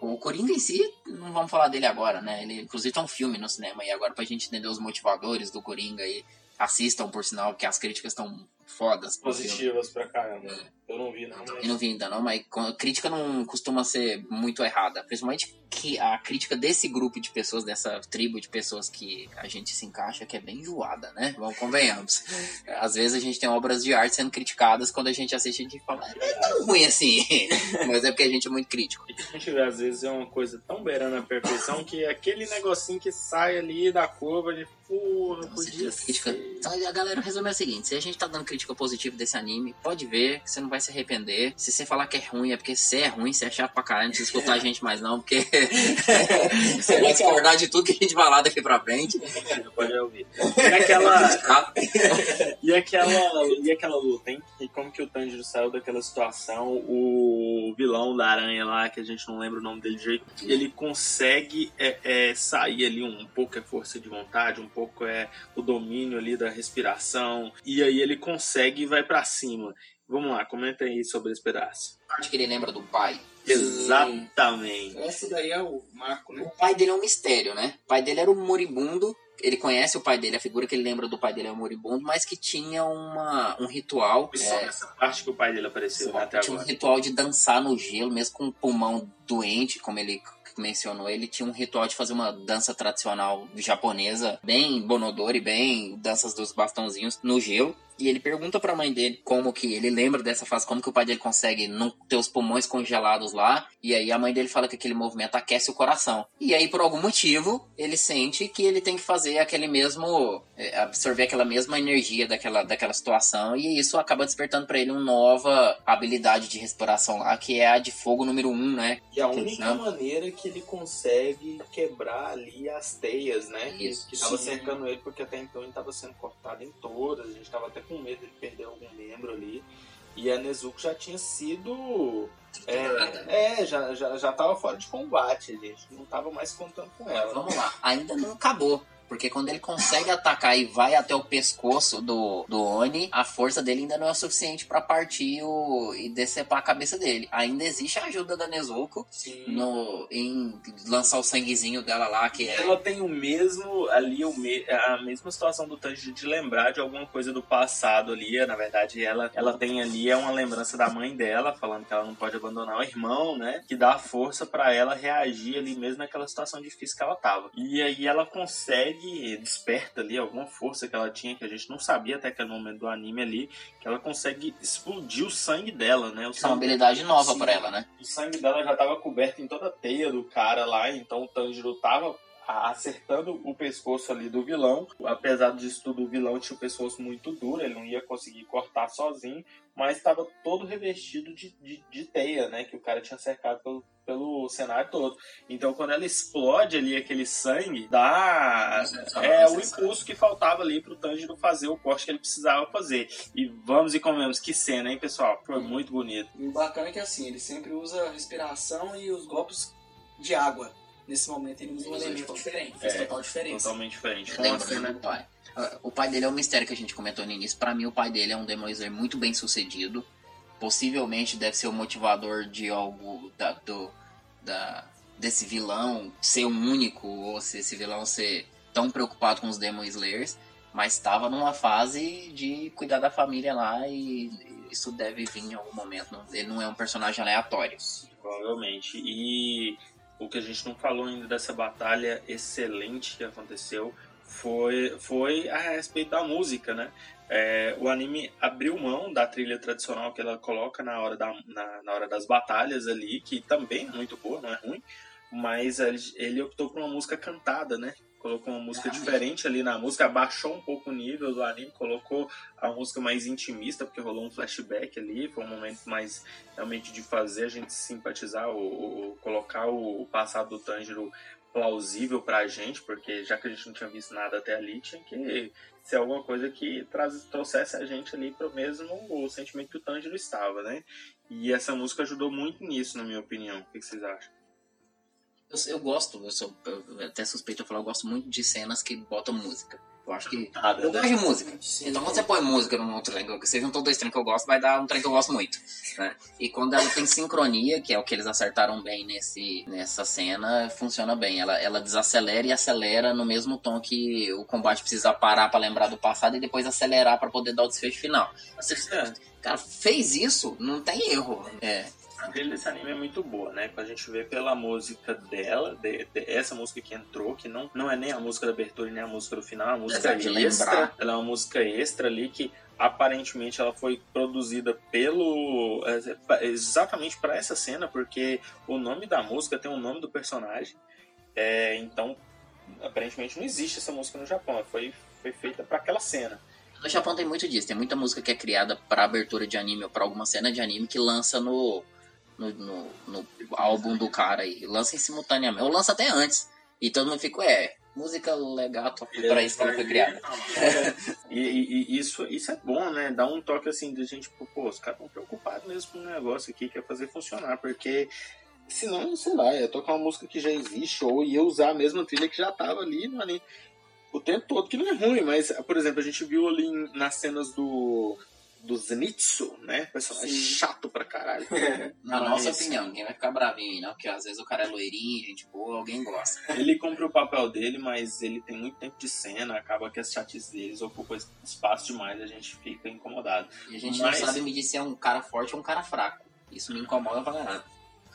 O Coringa em si, não vamos falar dele agora, né? Ele, inclusive, tem um filme no cinema e agora pra gente entender os motivadores do Coringa aí. Assistam, por sinal, porque as críticas estão fodas. Positivas pra caramba. Eu não vi, não. Eu não vi ainda não, mas a crítica não costuma ser muito errada. Principalmente que a crítica desse grupo de pessoas, dessa tribo de pessoas que a gente se encaixa, que é bem enjoada, né? Vamos convenhamos. Às vezes a gente tem obras de arte sendo criticadas, quando a gente assiste a gente fala, "Ah, não é tão ruim assim. mas é porque a gente é muito crítico. E que a gente vê, às vezes, é uma coisa tão beirando a perfeição que aquele negocinho que sai ali da curva, de porra, Você podia crítica. ser. Então a galera resume o seguinte: se a gente tá dando crítica crítica positiva desse anime. Pode ver, que você não vai se arrepender. Se você falar que é ruim, é porque você é ruim, você é chato pra caralho, não precisa escutar a gente mais não, porque você vai discordar de tudo que a gente vai lá daqui pra frente. Pode ouvir. E aquela, e aquela, e aquela luta, hein? E como que o Tanjiro saiu daquela situação? O vilão da aranha lá, que a gente não lembra o nome dele de jeito, ele consegue é, é, sair ali um pouco é força de vontade, um pouco é o domínio ali da respiração, e aí ele consegue e vai pra cima. Vamos lá, comenta aí sobre esse pedaço. parte que ele lembra do pai. Exatamente. Esse daí é o marco, né? O pai dele é um mistério, né? O pai dele era um moribundo. Ele conhece o pai dele, a figura que ele lembra do pai dele é um moribundo, mas que tinha uma, um ritual. E só é, nessa parte que o pai dele apareceu né, até tinha um agora. ritual de dançar no gelo, mesmo com o pulmão doente, como ele mencionou, ele tinha um ritual de fazer uma dança tradicional japonesa, bem bonodori, bem danças dos bastãozinhos no gelo. E ele pergunta pra mãe dele como que ele lembra dessa fase, como que o pai dele consegue não ter os pulmões congelados lá. E aí a mãe dele fala que aquele movimento aquece o coração. E aí, por algum motivo, ele sente que ele tem que fazer aquele mesmo. é, absorver aquela mesma energia daquela, daquela situação. E isso acaba despertando pra ele uma nova habilidade de respiração lá, que é a de fogo número um, né? E a única maneira que ele consegue quebrar ali as teias, né? Isso. Que tava Sim. cercando ele, porque até então ele tava sendo cortado em todas. A gente tava até com medo de perder algum membro ali. E a Nezuko já tinha sido. É, é já, já, já tava fora de combate, a gente não tava mais contando com ela. Vamos lá, ainda não acabou. Porque quando ele consegue atacar e vai até o pescoço do, do Oni, a força dele ainda não é suficiente pra partir o, e decepar a cabeça dele. Ainda existe a ajuda da Nezuko Sim. no, em lançar o sanguezinho dela lá, que é. Ela tem o mesmo ali, o me, a mesma situação do Tanjiro de lembrar de alguma coisa do passado ali. Na verdade, ela, ela tem ali é uma lembrança da mãe dela, falando que ela não pode abandonar o irmão, né? Que dá força pra ela reagir ali mesmo naquela situação difícil que ela tava. E aí ela consegue, desperta ali alguma força que ela tinha, que a gente não sabia até aquele momento do anime ali, que ela consegue explodir o sangue dela, né? O Isso é uma habilidade nova pra ela, né? o sangue dela já tava coberto em toda a teia do cara lá, então o Tanjiro tava acertando o pescoço ali do vilão. Apesar disso tudo, o vilão tinha o pescoço muito duro, ele não ia conseguir cortar sozinho, mas estava todo revestido de, de, de teia, né? Que o cara tinha cercado pelo, pelo cenário todo. Então quando ela explode ali aquele sangue, dá. É o impulso que faltava ali pro Tanjiro fazer o corte que ele precisava fazer. E vamos e comemos. Que cena, hein, pessoal? Foi muito bonito. E o bacana é que assim, ele sempre usa a respiração e os golpes de água. Nesse momento ele usa um elemento diferente, faz É, total diferença. Totalmente diferente. Lembra cena do pai. Ah, O pai dele é um mistério que a gente comentou no início. Pra mim, o pai dele é um Demon Slayer muito bem sucedido. Possivelmente deve ser o motivador de algo da, do, da, desse vilão ser o único, ou se esse vilão ser tão preocupado com os Demon Slayers. Mas estava numa fase de cuidar da família lá e isso deve vir em algum momento. Ele não é um personagem aleatório. Provavelmente. E o que a gente não falou ainda dessa batalha excelente que aconteceu foi, foi a respeito da música, né? É, o anime abriu mão da trilha tradicional que ela coloca na hora, da, na, na hora das batalhas ali, que também é muito boa, não é ruim, mas ele, optou por uma música cantada, né? Colocou uma música diferente ali na música, abaixou um pouco o nível do anime, colocou a música mais intimista, porque rolou um flashback ali, foi um momento mais realmente de fazer a gente simpatizar, ou, ou- colocar o, passado do Tanjiro plausível pra gente, porque já que a gente não tinha visto nada até ali, tinha que ser alguma coisa que traz, trouxesse a gente ali pro mesmo o sentimento que o Tanjiro estava, né? E essa música ajudou muito nisso, na minha opinião. O que vocês acham? Eu, eu gosto, eu sou eu até suspeito de falar, eu gosto muito de cenas que botam música. Eu acho que. Nada, Eu gosto de música. Sim. Então quando você põe música num outro trem, que você juntou dois trem que eu gosto, vai dar um trem que eu gosto muito. né? E quando ela tem sincronia, que é o que eles acertaram bem nesse, nessa cena, funciona bem. Ela, ela desacelera e acelera no mesmo tom que o combate precisa parar pra lembrar do passado e depois acelerar pra poder dar o desfecho final. Você, É. cara, fez isso, não tem erro. É. A trilha desse anime é muito boa, né? A gente vê pela música dela, de- de- essa música que entrou, que não, não é nem a música da abertura e nem a música do final, é uma música de extra. lembrar. Ela é uma música extra ali que aparentemente ela foi produzida pelo é, exatamente para essa cena, porque o nome da música tem o nome do personagem. É, então, aparentemente não existe essa música no Japão, foi foi feita para aquela cena. No Japão tem muito disso, tem muita música que é criada pra abertura de anime ou pra alguma cena de anime que lança no, no, no, no álbum do cara aí. Lança em simultaneamente, ou lança até antes. E todo mundo fica, é, música legal, pra isso que ela foi criada. E, e- e isso, isso é bom, né? Dá um toque assim de gente, tipo, pô, os caras estão preocupados mesmo com o negócio aqui, quer fazer funcionar, porque senão, sei lá, ia tocar uma música que já existe, ou ia usar a mesma trilha que já tava ali, no anime o tempo todo, que não é ruim, mas, por exemplo, a gente viu ali nas cenas do. Do Zenitsu, né? Personagem Sim. chato pra caralho. Na Mas nossa opinião, ninguém vai ficar bravinho aí, não, porque às vezes o cara é loirinho, gente boa, alguém gosta. Ele cumpre o papel dele, mas ele tem muito tempo de cena, acaba que as chatices deles ocupam espaço demais, a gente fica incomodado. E a gente Mas- não sabe medir se é um cara forte ou um cara fraco. Isso me incomoda pra caralho.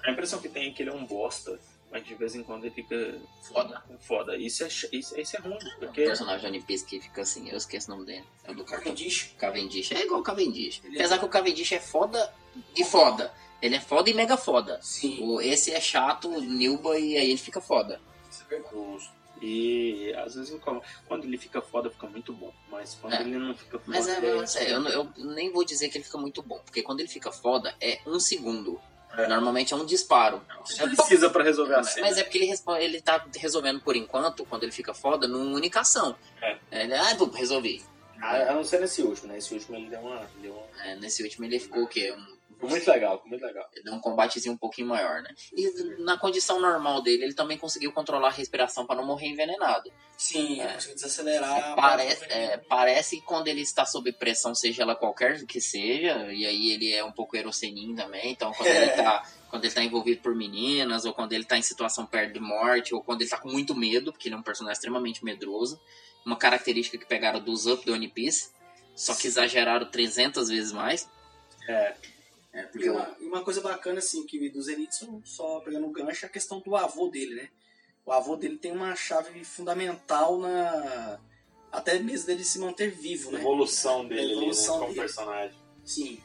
A impressão que tem é que ele é um bosta, mas de vez em quando ele fica Foda. foda. Isso é, isso, isso é ruim, O porque personagem de One Piece que fica assim, eu esqueço o nome dele. É o do. Cavendish. Cavendish. É igual o Cavendish. Apesar que o Cavendish é foda e foda. Ele é foda e mega foda. Sim. O, esse é chato, Nilba, e aí ele fica foda. Isso é verdade. E às vezes quando ele fica foda fica muito bom, mas quando É. ele não fica foda. Mas é, mas é, eu, eu nem vou dizer que ele fica muito bom, porque quando ele fica foda é um segundo. É. Normalmente é um disparo. Você precisa pra resolver a Mas, cena. mas é porque ele, ele tá resolvendo por enquanto, quando ele fica foda, numa única ação. É. Ele, ah, pô, resolvi. A a não ser nesse último, né? Esse último ele deu uma. Deu uma... É, nesse último ele ficou o quê? Um, Ficou muito legal, ficou muito legal. ele deu um combatezinho um pouquinho maior, né? E na condição normal dele, ele também conseguiu controlar a respiração pra não morrer envenenado. Sim, É. é. consegui desacelerar. Parece, é, parece que quando ele está sob pressão, seja ela qualquer que seja, e aí ele é um pouco eroceninho também, então quando ele tá. Quando ele tá envolvido por meninas, ou quando ele tá em situação perto de morte, ou quando ele tá com muito medo, porque ele é um personagem extremamente medroso. Uma característica que pegaram do Up do One Piece, só que exageraram 300 vezes mais. É. É, E porque o- uma, e uma coisa bacana, assim, que do Zenitsu, só pegando o gancho, é a questão do avô dele, né? O avô dele tem uma chave fundamental na. Até mesmo dele se manter vivo, A né? evolução dele, ali, né, Evolução como dele. personagem. Sim.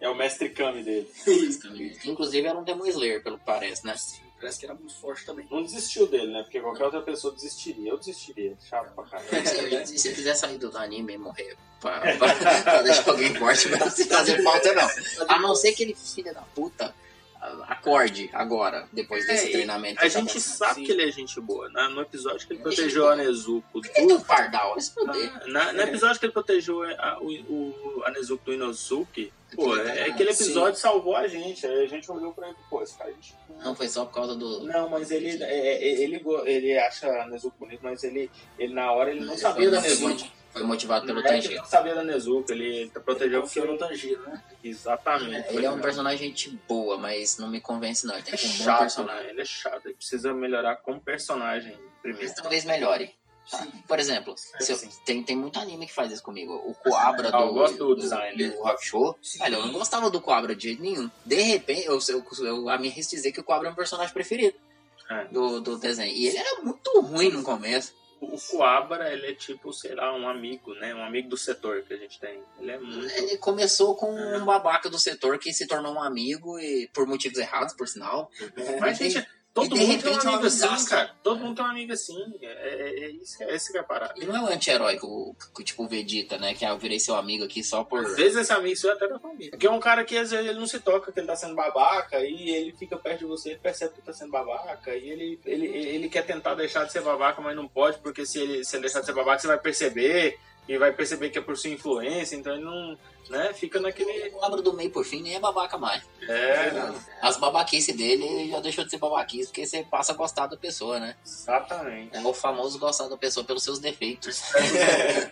É o mestre Kami dele. inclusive era um Demon Slayer, pelo que parece, né? Parece que era muito forte também. Não desistiu dele, né? Porque qualquer outra pessoa desistiria. Eu desistiria. Chato pra caralho. Se, se quiser sair do anime e morrer pra, pra, pra deixar alguém forte, não vai fazer falta, não. A não ser que ele, filha da puta, acorde agora, depois desse É, treinamento. A tá gente passando. sabe que ele é gente boa. né? No episódio que ele Ele é protegeu a Nezuko um do. pardal? Vai se fuder. Na, no episódio que ele protegeu a, o, a Nezuko do Inosuke, pô, é, aquele episódio salvou a gente. Aí a gente olhou pra ele, pô, esse cara a gente. Não foi só por causa do. Não, mas ele, é, é, ele, go- ele acha a Nezuko bonita, mas ele, ele na hora ele não Ele sabia da Nezuko. Foi motivado pelo é que ele Tanjiro. não sabia da Nezuko, ele protegeu Confiou no porque... Tanjiro, né? Exatamente. Ele é um personagem gente boa, mas não me convence não. Ele tem É que ser um bom chato, personagem. né? Ele é chato. Ele precisa melhorar como personagem primeiro. Mas talvez melhore. tá? Por exemplo, se eu- tem, tem muito anime que faz isso comigo. O Coabra Ah, do, eu gosto do design dele. do Hakusho. Olha, eu não gostava do Coabra de jeito nenhum. De repente, eu, eu, eu, a minha risco dizer que o Coabra é um personagem preferido É. do, do desenho. E ele era muito ruim no começo. O Coabra, ele é tipo, sei lá, um amigo, né? Um amigo do setor que a gente tem. Ele é muito. Ele começou com um babaca do setor que se tornou um amigo e por motivos errados, por sinal. Mas, gente, todo mundo repente tem um é amigo assim, desastre. cara. Todo mundo tem um amigo assim. É, é, é isso, é esse que é a parada. Ele não é um anti-herói, o- o- tipo o Vegeta, né? Que ah, eu virei seu amigo aqui só por. Às vezes esse amigo seu é até da família. Porque é um cara que às vezes ele não se toca que ele tá sendo babaca e ele fica perto de você, ele percebe que tá sendo babaca e ele, ele, ele quer tentar deixar de ser babaca, mas não pode, porque se ele, se ele deixar de ser babaca, você vai perceber e vai perceber que é por sua influência, então ele não, né, fica naquele... O Coabra do meio por fim nem é babaca mais. É, As babaquices dele já deixou de ser babaquice porque você passa a gostar da pessoa, né? exatamente. É o famoso gostar da pessoa pelos seus defeitos.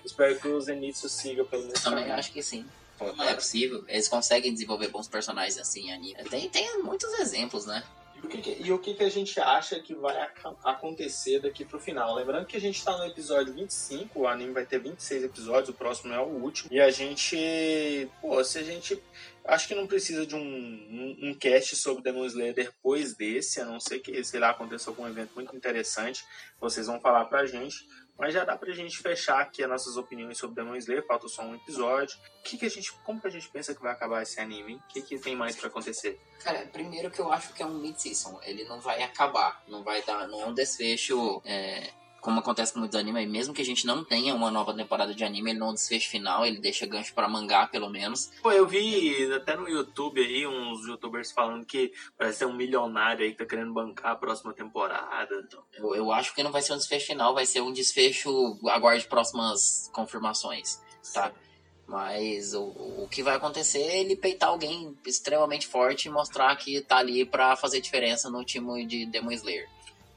Espero que o Zenitsu siga pelo menos. Também acho que sim. É possível. Eles conseguem desenvolver bons personagens assim anime. Tem, tem muitos exemplos, né? E o que, que- e o que, que a gente acha que vai acontecer daqui pro final? Lembrando que a gente tá no episódio 25, o anime vai ter 26 episódios, o próximo é o último. E a gente. Pô, se a gente. Acho que não precisa de um, um, um cast sobre Demon Slayer depois desse, a não ser que, sei lá, aconteça algum evento muito interessante. Vocês vão falar pra gente. Mas já dá pra gente fechar aqui as nossas opiniões sobre Demon Slayer, falta só um episódio. Que, que a gente. Como que a gente pensa que vai acabar esse anime? O que, que tem mais pra acontecer? Cara, primeiro que eu acho que é um mid-season. Ele não vai acabar. Não vai dar. Não é um desfecho é, como acontece com muitos animes, mesmo que a gente não tenha uma nova temporada de anime, ele não desfecho final, ele deixa gancho pra mangá, pelo menos. Pô, eu vi até no YouTube aí uns youtubers falando que parece ser um milionário aí que tá querendo bancar a próxima temporada. Então, Eu, eu acho que não vai ser um desfecho final, vai ser um desfecho. Aguarde próximas confirmações, tá? Mas o, o que vai acontecer é ele peitar alguém extremamente forte e mostrar que tá ali pra fazer diferença no time de Demon Slayer.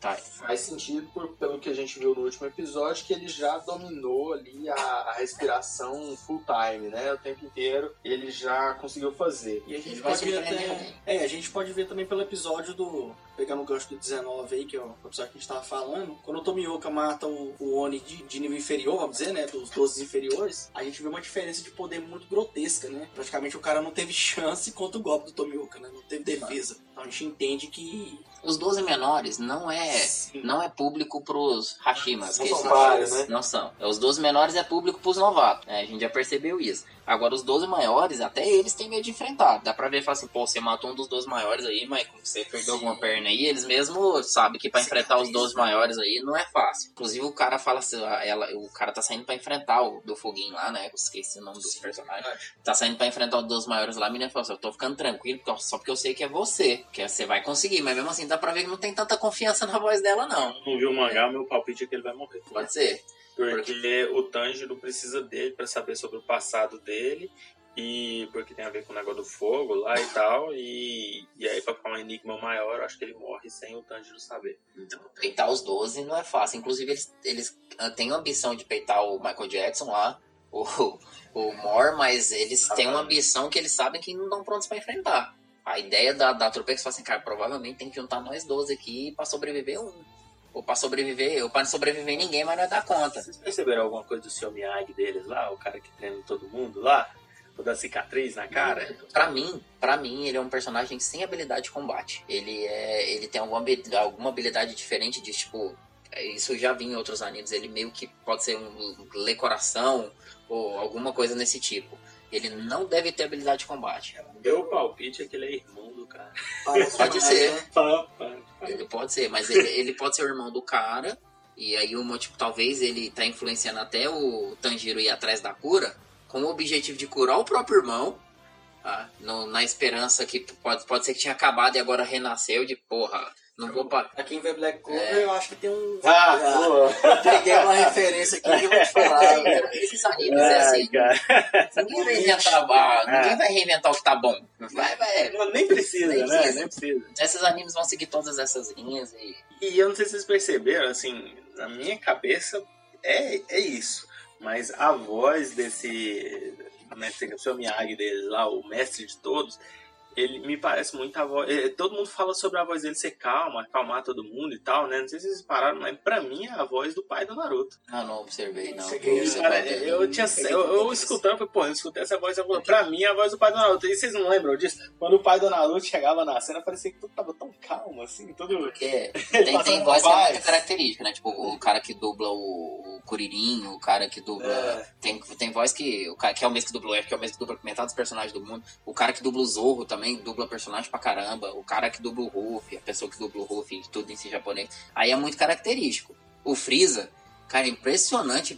Tá? Faz sentido por- pelo que a gente viu no último episódio que ele já dominou ali a, a respiração full time, né? O tempo inteiro ele já conseguiu fazer. E a gente pode ver até. É, a gente pode ver também pelo episódio do. Pegando o gancho do 19 aí, que é o episódio que a gente tava falando. Quando o Tomioka mata o, o Oni de, de nível inferior, vamos dizer, né? Dos 12 inferiores, a gente vê uma diferença de poder muito grotesca, né? Praticamente o cara não teve chance contra o golpe do Tomioka, né? Não teve defesa. Então a gente entende que. Os 12 menores não é não é público pros Hashimas. Não são vários, né? Não são. Os 12 menores é público pros novatos. né? A gente já percebeu isso. Agora, os 12 maiores, até eles têm medo de enfrentar. Dá pra ver e falar assim, pô, você matou um dos 12 maiores aí, mas você perdeu alguma perna aí. Eles mesmos sabem que pra enfrentar os 12 maiores aí não é fácil. Inclusive, o cara fala assim, ah, ela, o cara tá saindo pra enfrentar o do foguinho lá, né? Eu esqueci o nome dos personagens. Tá saindo pra enfrentar os 12 maiores lá, a menina fala assim, eu tô ficando tranquilo, porque- só porque eu sei que é você. Que você vai conseguir. Mas mesmo assim, dá pra ver que não tem tanta confiança na voz dela, não. Não viu o mangá, meu palpite é que ele vai morrer. Pode ser. Porque o Tanjiro precisa dele pra saber sobre o passado dele. E porque tem a ver com o negócio do fogo lá e tal. E, e aí, pra ficar um enigma maior, eu acho que ele morre sem o Tanjiro saber. Então, peitar os 12 não é fácil. Inclusive, eles, eles ah, têm a ambição de peitar o Michael Jackson lá, o, o Moore, mas eles têm uma ambição que eles sabem que não estão prontos pra enfrentar. A ideia da, da é eles falam assim, cara, provavelmente tem que juntar nós 12 aqui pra sobreviver um. Ou pra sobreviver, ou pra não sobreviver ninguém, mas não dar conta. Vocês perceberam alguma coisa do seu Miyagi deles lá? O cara que treina todo mundo lá? O da cicatriz na cara? Pra mim, para mim, ele é um personagem sem habilidade de combate. Ele é, ele tem alguma, alguma habilidade diferente de tipo, é, isso já vi em outros animes. Ele meio que pode ser um lê coração ou alguma coisa nesse tipo. Ele não deve ter habilidade de combate. Meu palpite é que ele é irmão do cara. Pode ser. né? Ele pode ser, mas ele, ele pode ser o irmão do cara. E aí, uma, tipo, talvez ele tá influenciando até o Tanjiro ir atrás da cura, com o objetivo de curar o próprio irmão. tá? No- na esperança que pode, pode ser que tinha acabado e agora renasceu de porra. Não vou parar. Pra quem vê Black Clover, É. eu acho que tem um. Ah, Peguei uma referência aqui que eu vou te falar. Esses animes é assim. cara. Ninguém vai inventar, ah, ninguém vai reinventar o que tá bom. Vai, vai. Nem precisa, Nem né? precisa. Nem precisa. Esses animes vão seguir todas essas linhas e. E eu não sei se vocês perceberam, assim, na minha cabeça é, é isso. Mas a voz desse mestre, seu Miyagi deles lá, o mestre de todos, ele me parece muito a voz. eh, Todo mundo fala sobre a voz dele ser calma, acalmar todo mundo e tal, né? Não sei se vocês pararam, mas pra mim é a voz do pai do Naruto. Ah, não observei, não. Você Cara, eu tinha. Eu, eu escutando, falei, pô, eu escutei essa voz, eu falei, pra mim é a voz do pai do Naruto. E vocês não lembram disso? Quando o pai do Naruto chegava na cena, parecia que tudo tava tão calmo, assim, tudo. Porque tem, tem voz que é característica, né? Tipo, o cara que dubla o, o Kuririn, o cara que dubla. É. Tem, tem voz que. O cara que é o mesmo que dubla o F, que é o mesmo que dubla metade dos personagens do mundo. O cara que dubla o Zorro também dubla personagem pra caramba. O cara que dubla o Ruffy, a pessoa que dubla o Ruffy, tudo em si japonês. Aí é muito característico. O Freeza. Cara, é impressionante.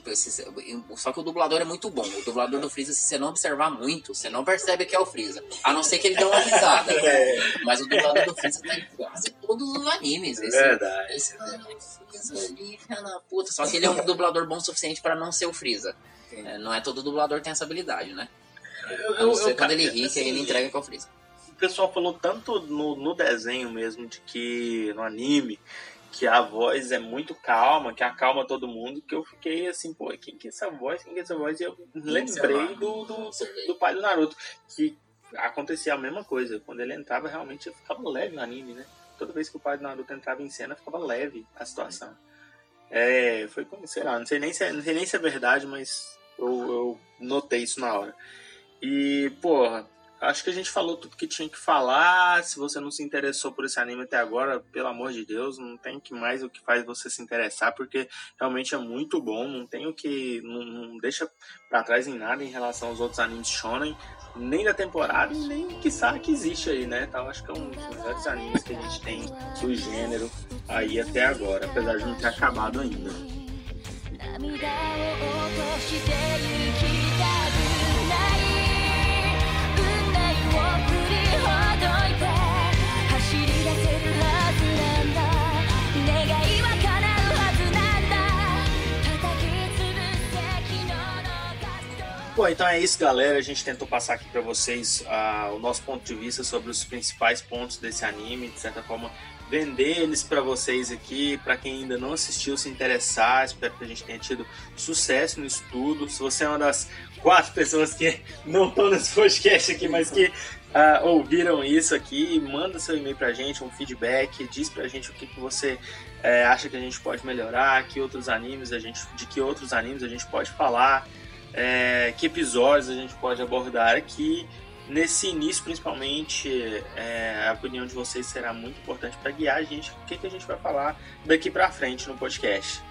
Só que o dublador é muito bom. O dublador do Freeza, se você não observar muito, você não percebe que é o Freeza. A não ser que ele dê uma risada. Mas o dublador do Freeza tá em quase todos os animes. Esse, Verdade. esse Freeza ali, da puta. Só que ele é um dublador bom o suficiente pra não ser o Freeza. É, não é todo dublador que tem essa habilidade, né? Eu, ser eu- quando ele cara, ri, que assim, ele entrega é o Freeza. O pessoal falou tanto no, no desenho mesmo, de que no anime, que a voz é muito calma, que acalma todo mundo, que eu fiquei assim, pô, quem que é essa voz? Quem que é essa voz? E eu lembrei do, do, do pai do Naruto, que acontecia a mesma coisa. Quando ele entrava, realmente ficava leve no anime, né? Toda vez que o pai do Naruto entrava em cena, ficava leve a situação. É, foi como, sei lá, não sei nem se é, não sei nem se é verdade, mas eu, eu notei isso na hora. E, porra, acho que a gente falou tudo que tinha que falar. Se você não se interessou por esse anime até agora, pelo amor de Deus, não tem que mais o que faz você se interessar, porque realmente é muito bom. Não tem o que. Não, não deixa pra trás em nada em relação aos outros animes shonen, nem da temporada, nem que sabe que existe aí, né? Então, acho que é um dos melhores animes que a gente tem do gênero aí até agora, apesar de não ter acabado ainda. Bom, então é isso, galera. A gente tentou passar aqui pra vocês ah, o nosso ponto de vista sobre os principais pontos desse anime, de certa forma vender eles pra vocês aqui, pra quem ainda não assistiu se interessar. Espero que a gente tenha tido sucesso no estudo. Se você é uma das quatro pessoas que não estão nesse podcast aqui, mas que ah, ouviram isso aqui, manda seu e-mail pra gente, um feedback, diz pra gente o que, que você eh, acha que a gente pode melhorar, que outros animes a gente, de que outros animes a gente pode falar é, que episódios a gente pode abordar aqui. Nesse início, principalmente, é, a opinião de vocês será muito importante para guiar a gente o que, que a gente vai falar daqui para frente no podcast.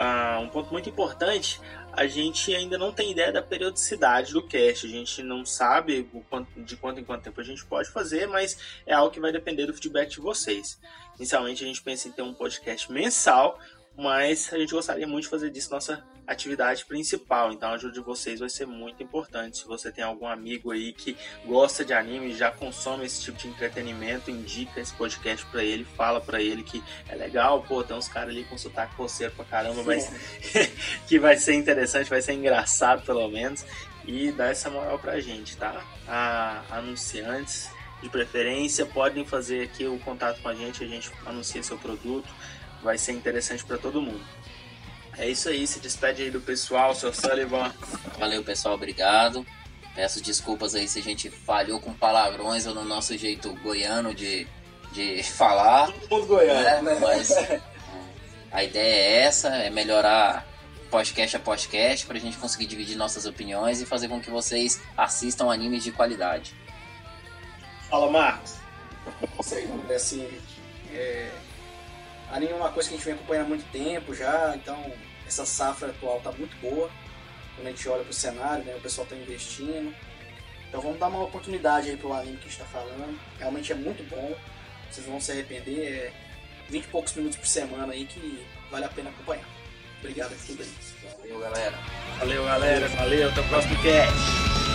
Ah, um ponto muito importante, a gente ainda não tem ideia da periodicidade do cast, a gente não sabe quanto- de quanto em quanto tempo a gente pode fazer, mas é algo que vai depender do feedback de vocês. Inicialmente a gente pensa em ter um podcast mensal, mas a gente gostaria muito de fazer disso nossa atividade principal. Então a ajuda de vocês vai ser muito importante. Se você tem algum amigo aí que gosta de anime, já consome esse tipo de entretenimento, indica esse podcast pra ele, fala pra ele que é legal, pô, tem uns caras ali com sotaque coceiro pra caramba, mas que vai ser interessante, vai ser engraçado pelo menos. E dá essa moral pra gente, tá? A anunciantes de preferência podem fazer aqui o contato com a gente, a gente anuncia seu produto, vai ser interessante pra todo mundo. É isso aí, se despede aí do pessoal, seu Sullivan. Valeu, pessoal, obrigado. Peço desculpas aí se a gente falhou com palavrões ou no nosso jeito goiano de, de falar. Todo goiano. né? Mas é, a ideia é essa, é melhorar podcast a podcast pra gente conseguir dividir nossas opiniões e fazer com que vocês assistam animes de qualidade. Fala, Marcos. Isso aí, é assim. É... Anime é uma coisa que a gente vem acompanhando há muito tempo já, então essa safra atual tá muito boa. Quando a gente olha pro cenário, né, o pessoal tá investindo. Então vamos dar uma oportunidade aí pro anime que a gente tá falando. Realmente é muito bom. Vocês vão se arrepender. É 20 e poucos minutos por semana aí que vale a pena acompanhar. Obrigado por tudo aí. Valeu, galera. Valeu, galera. Valeu, até o próximo cast.「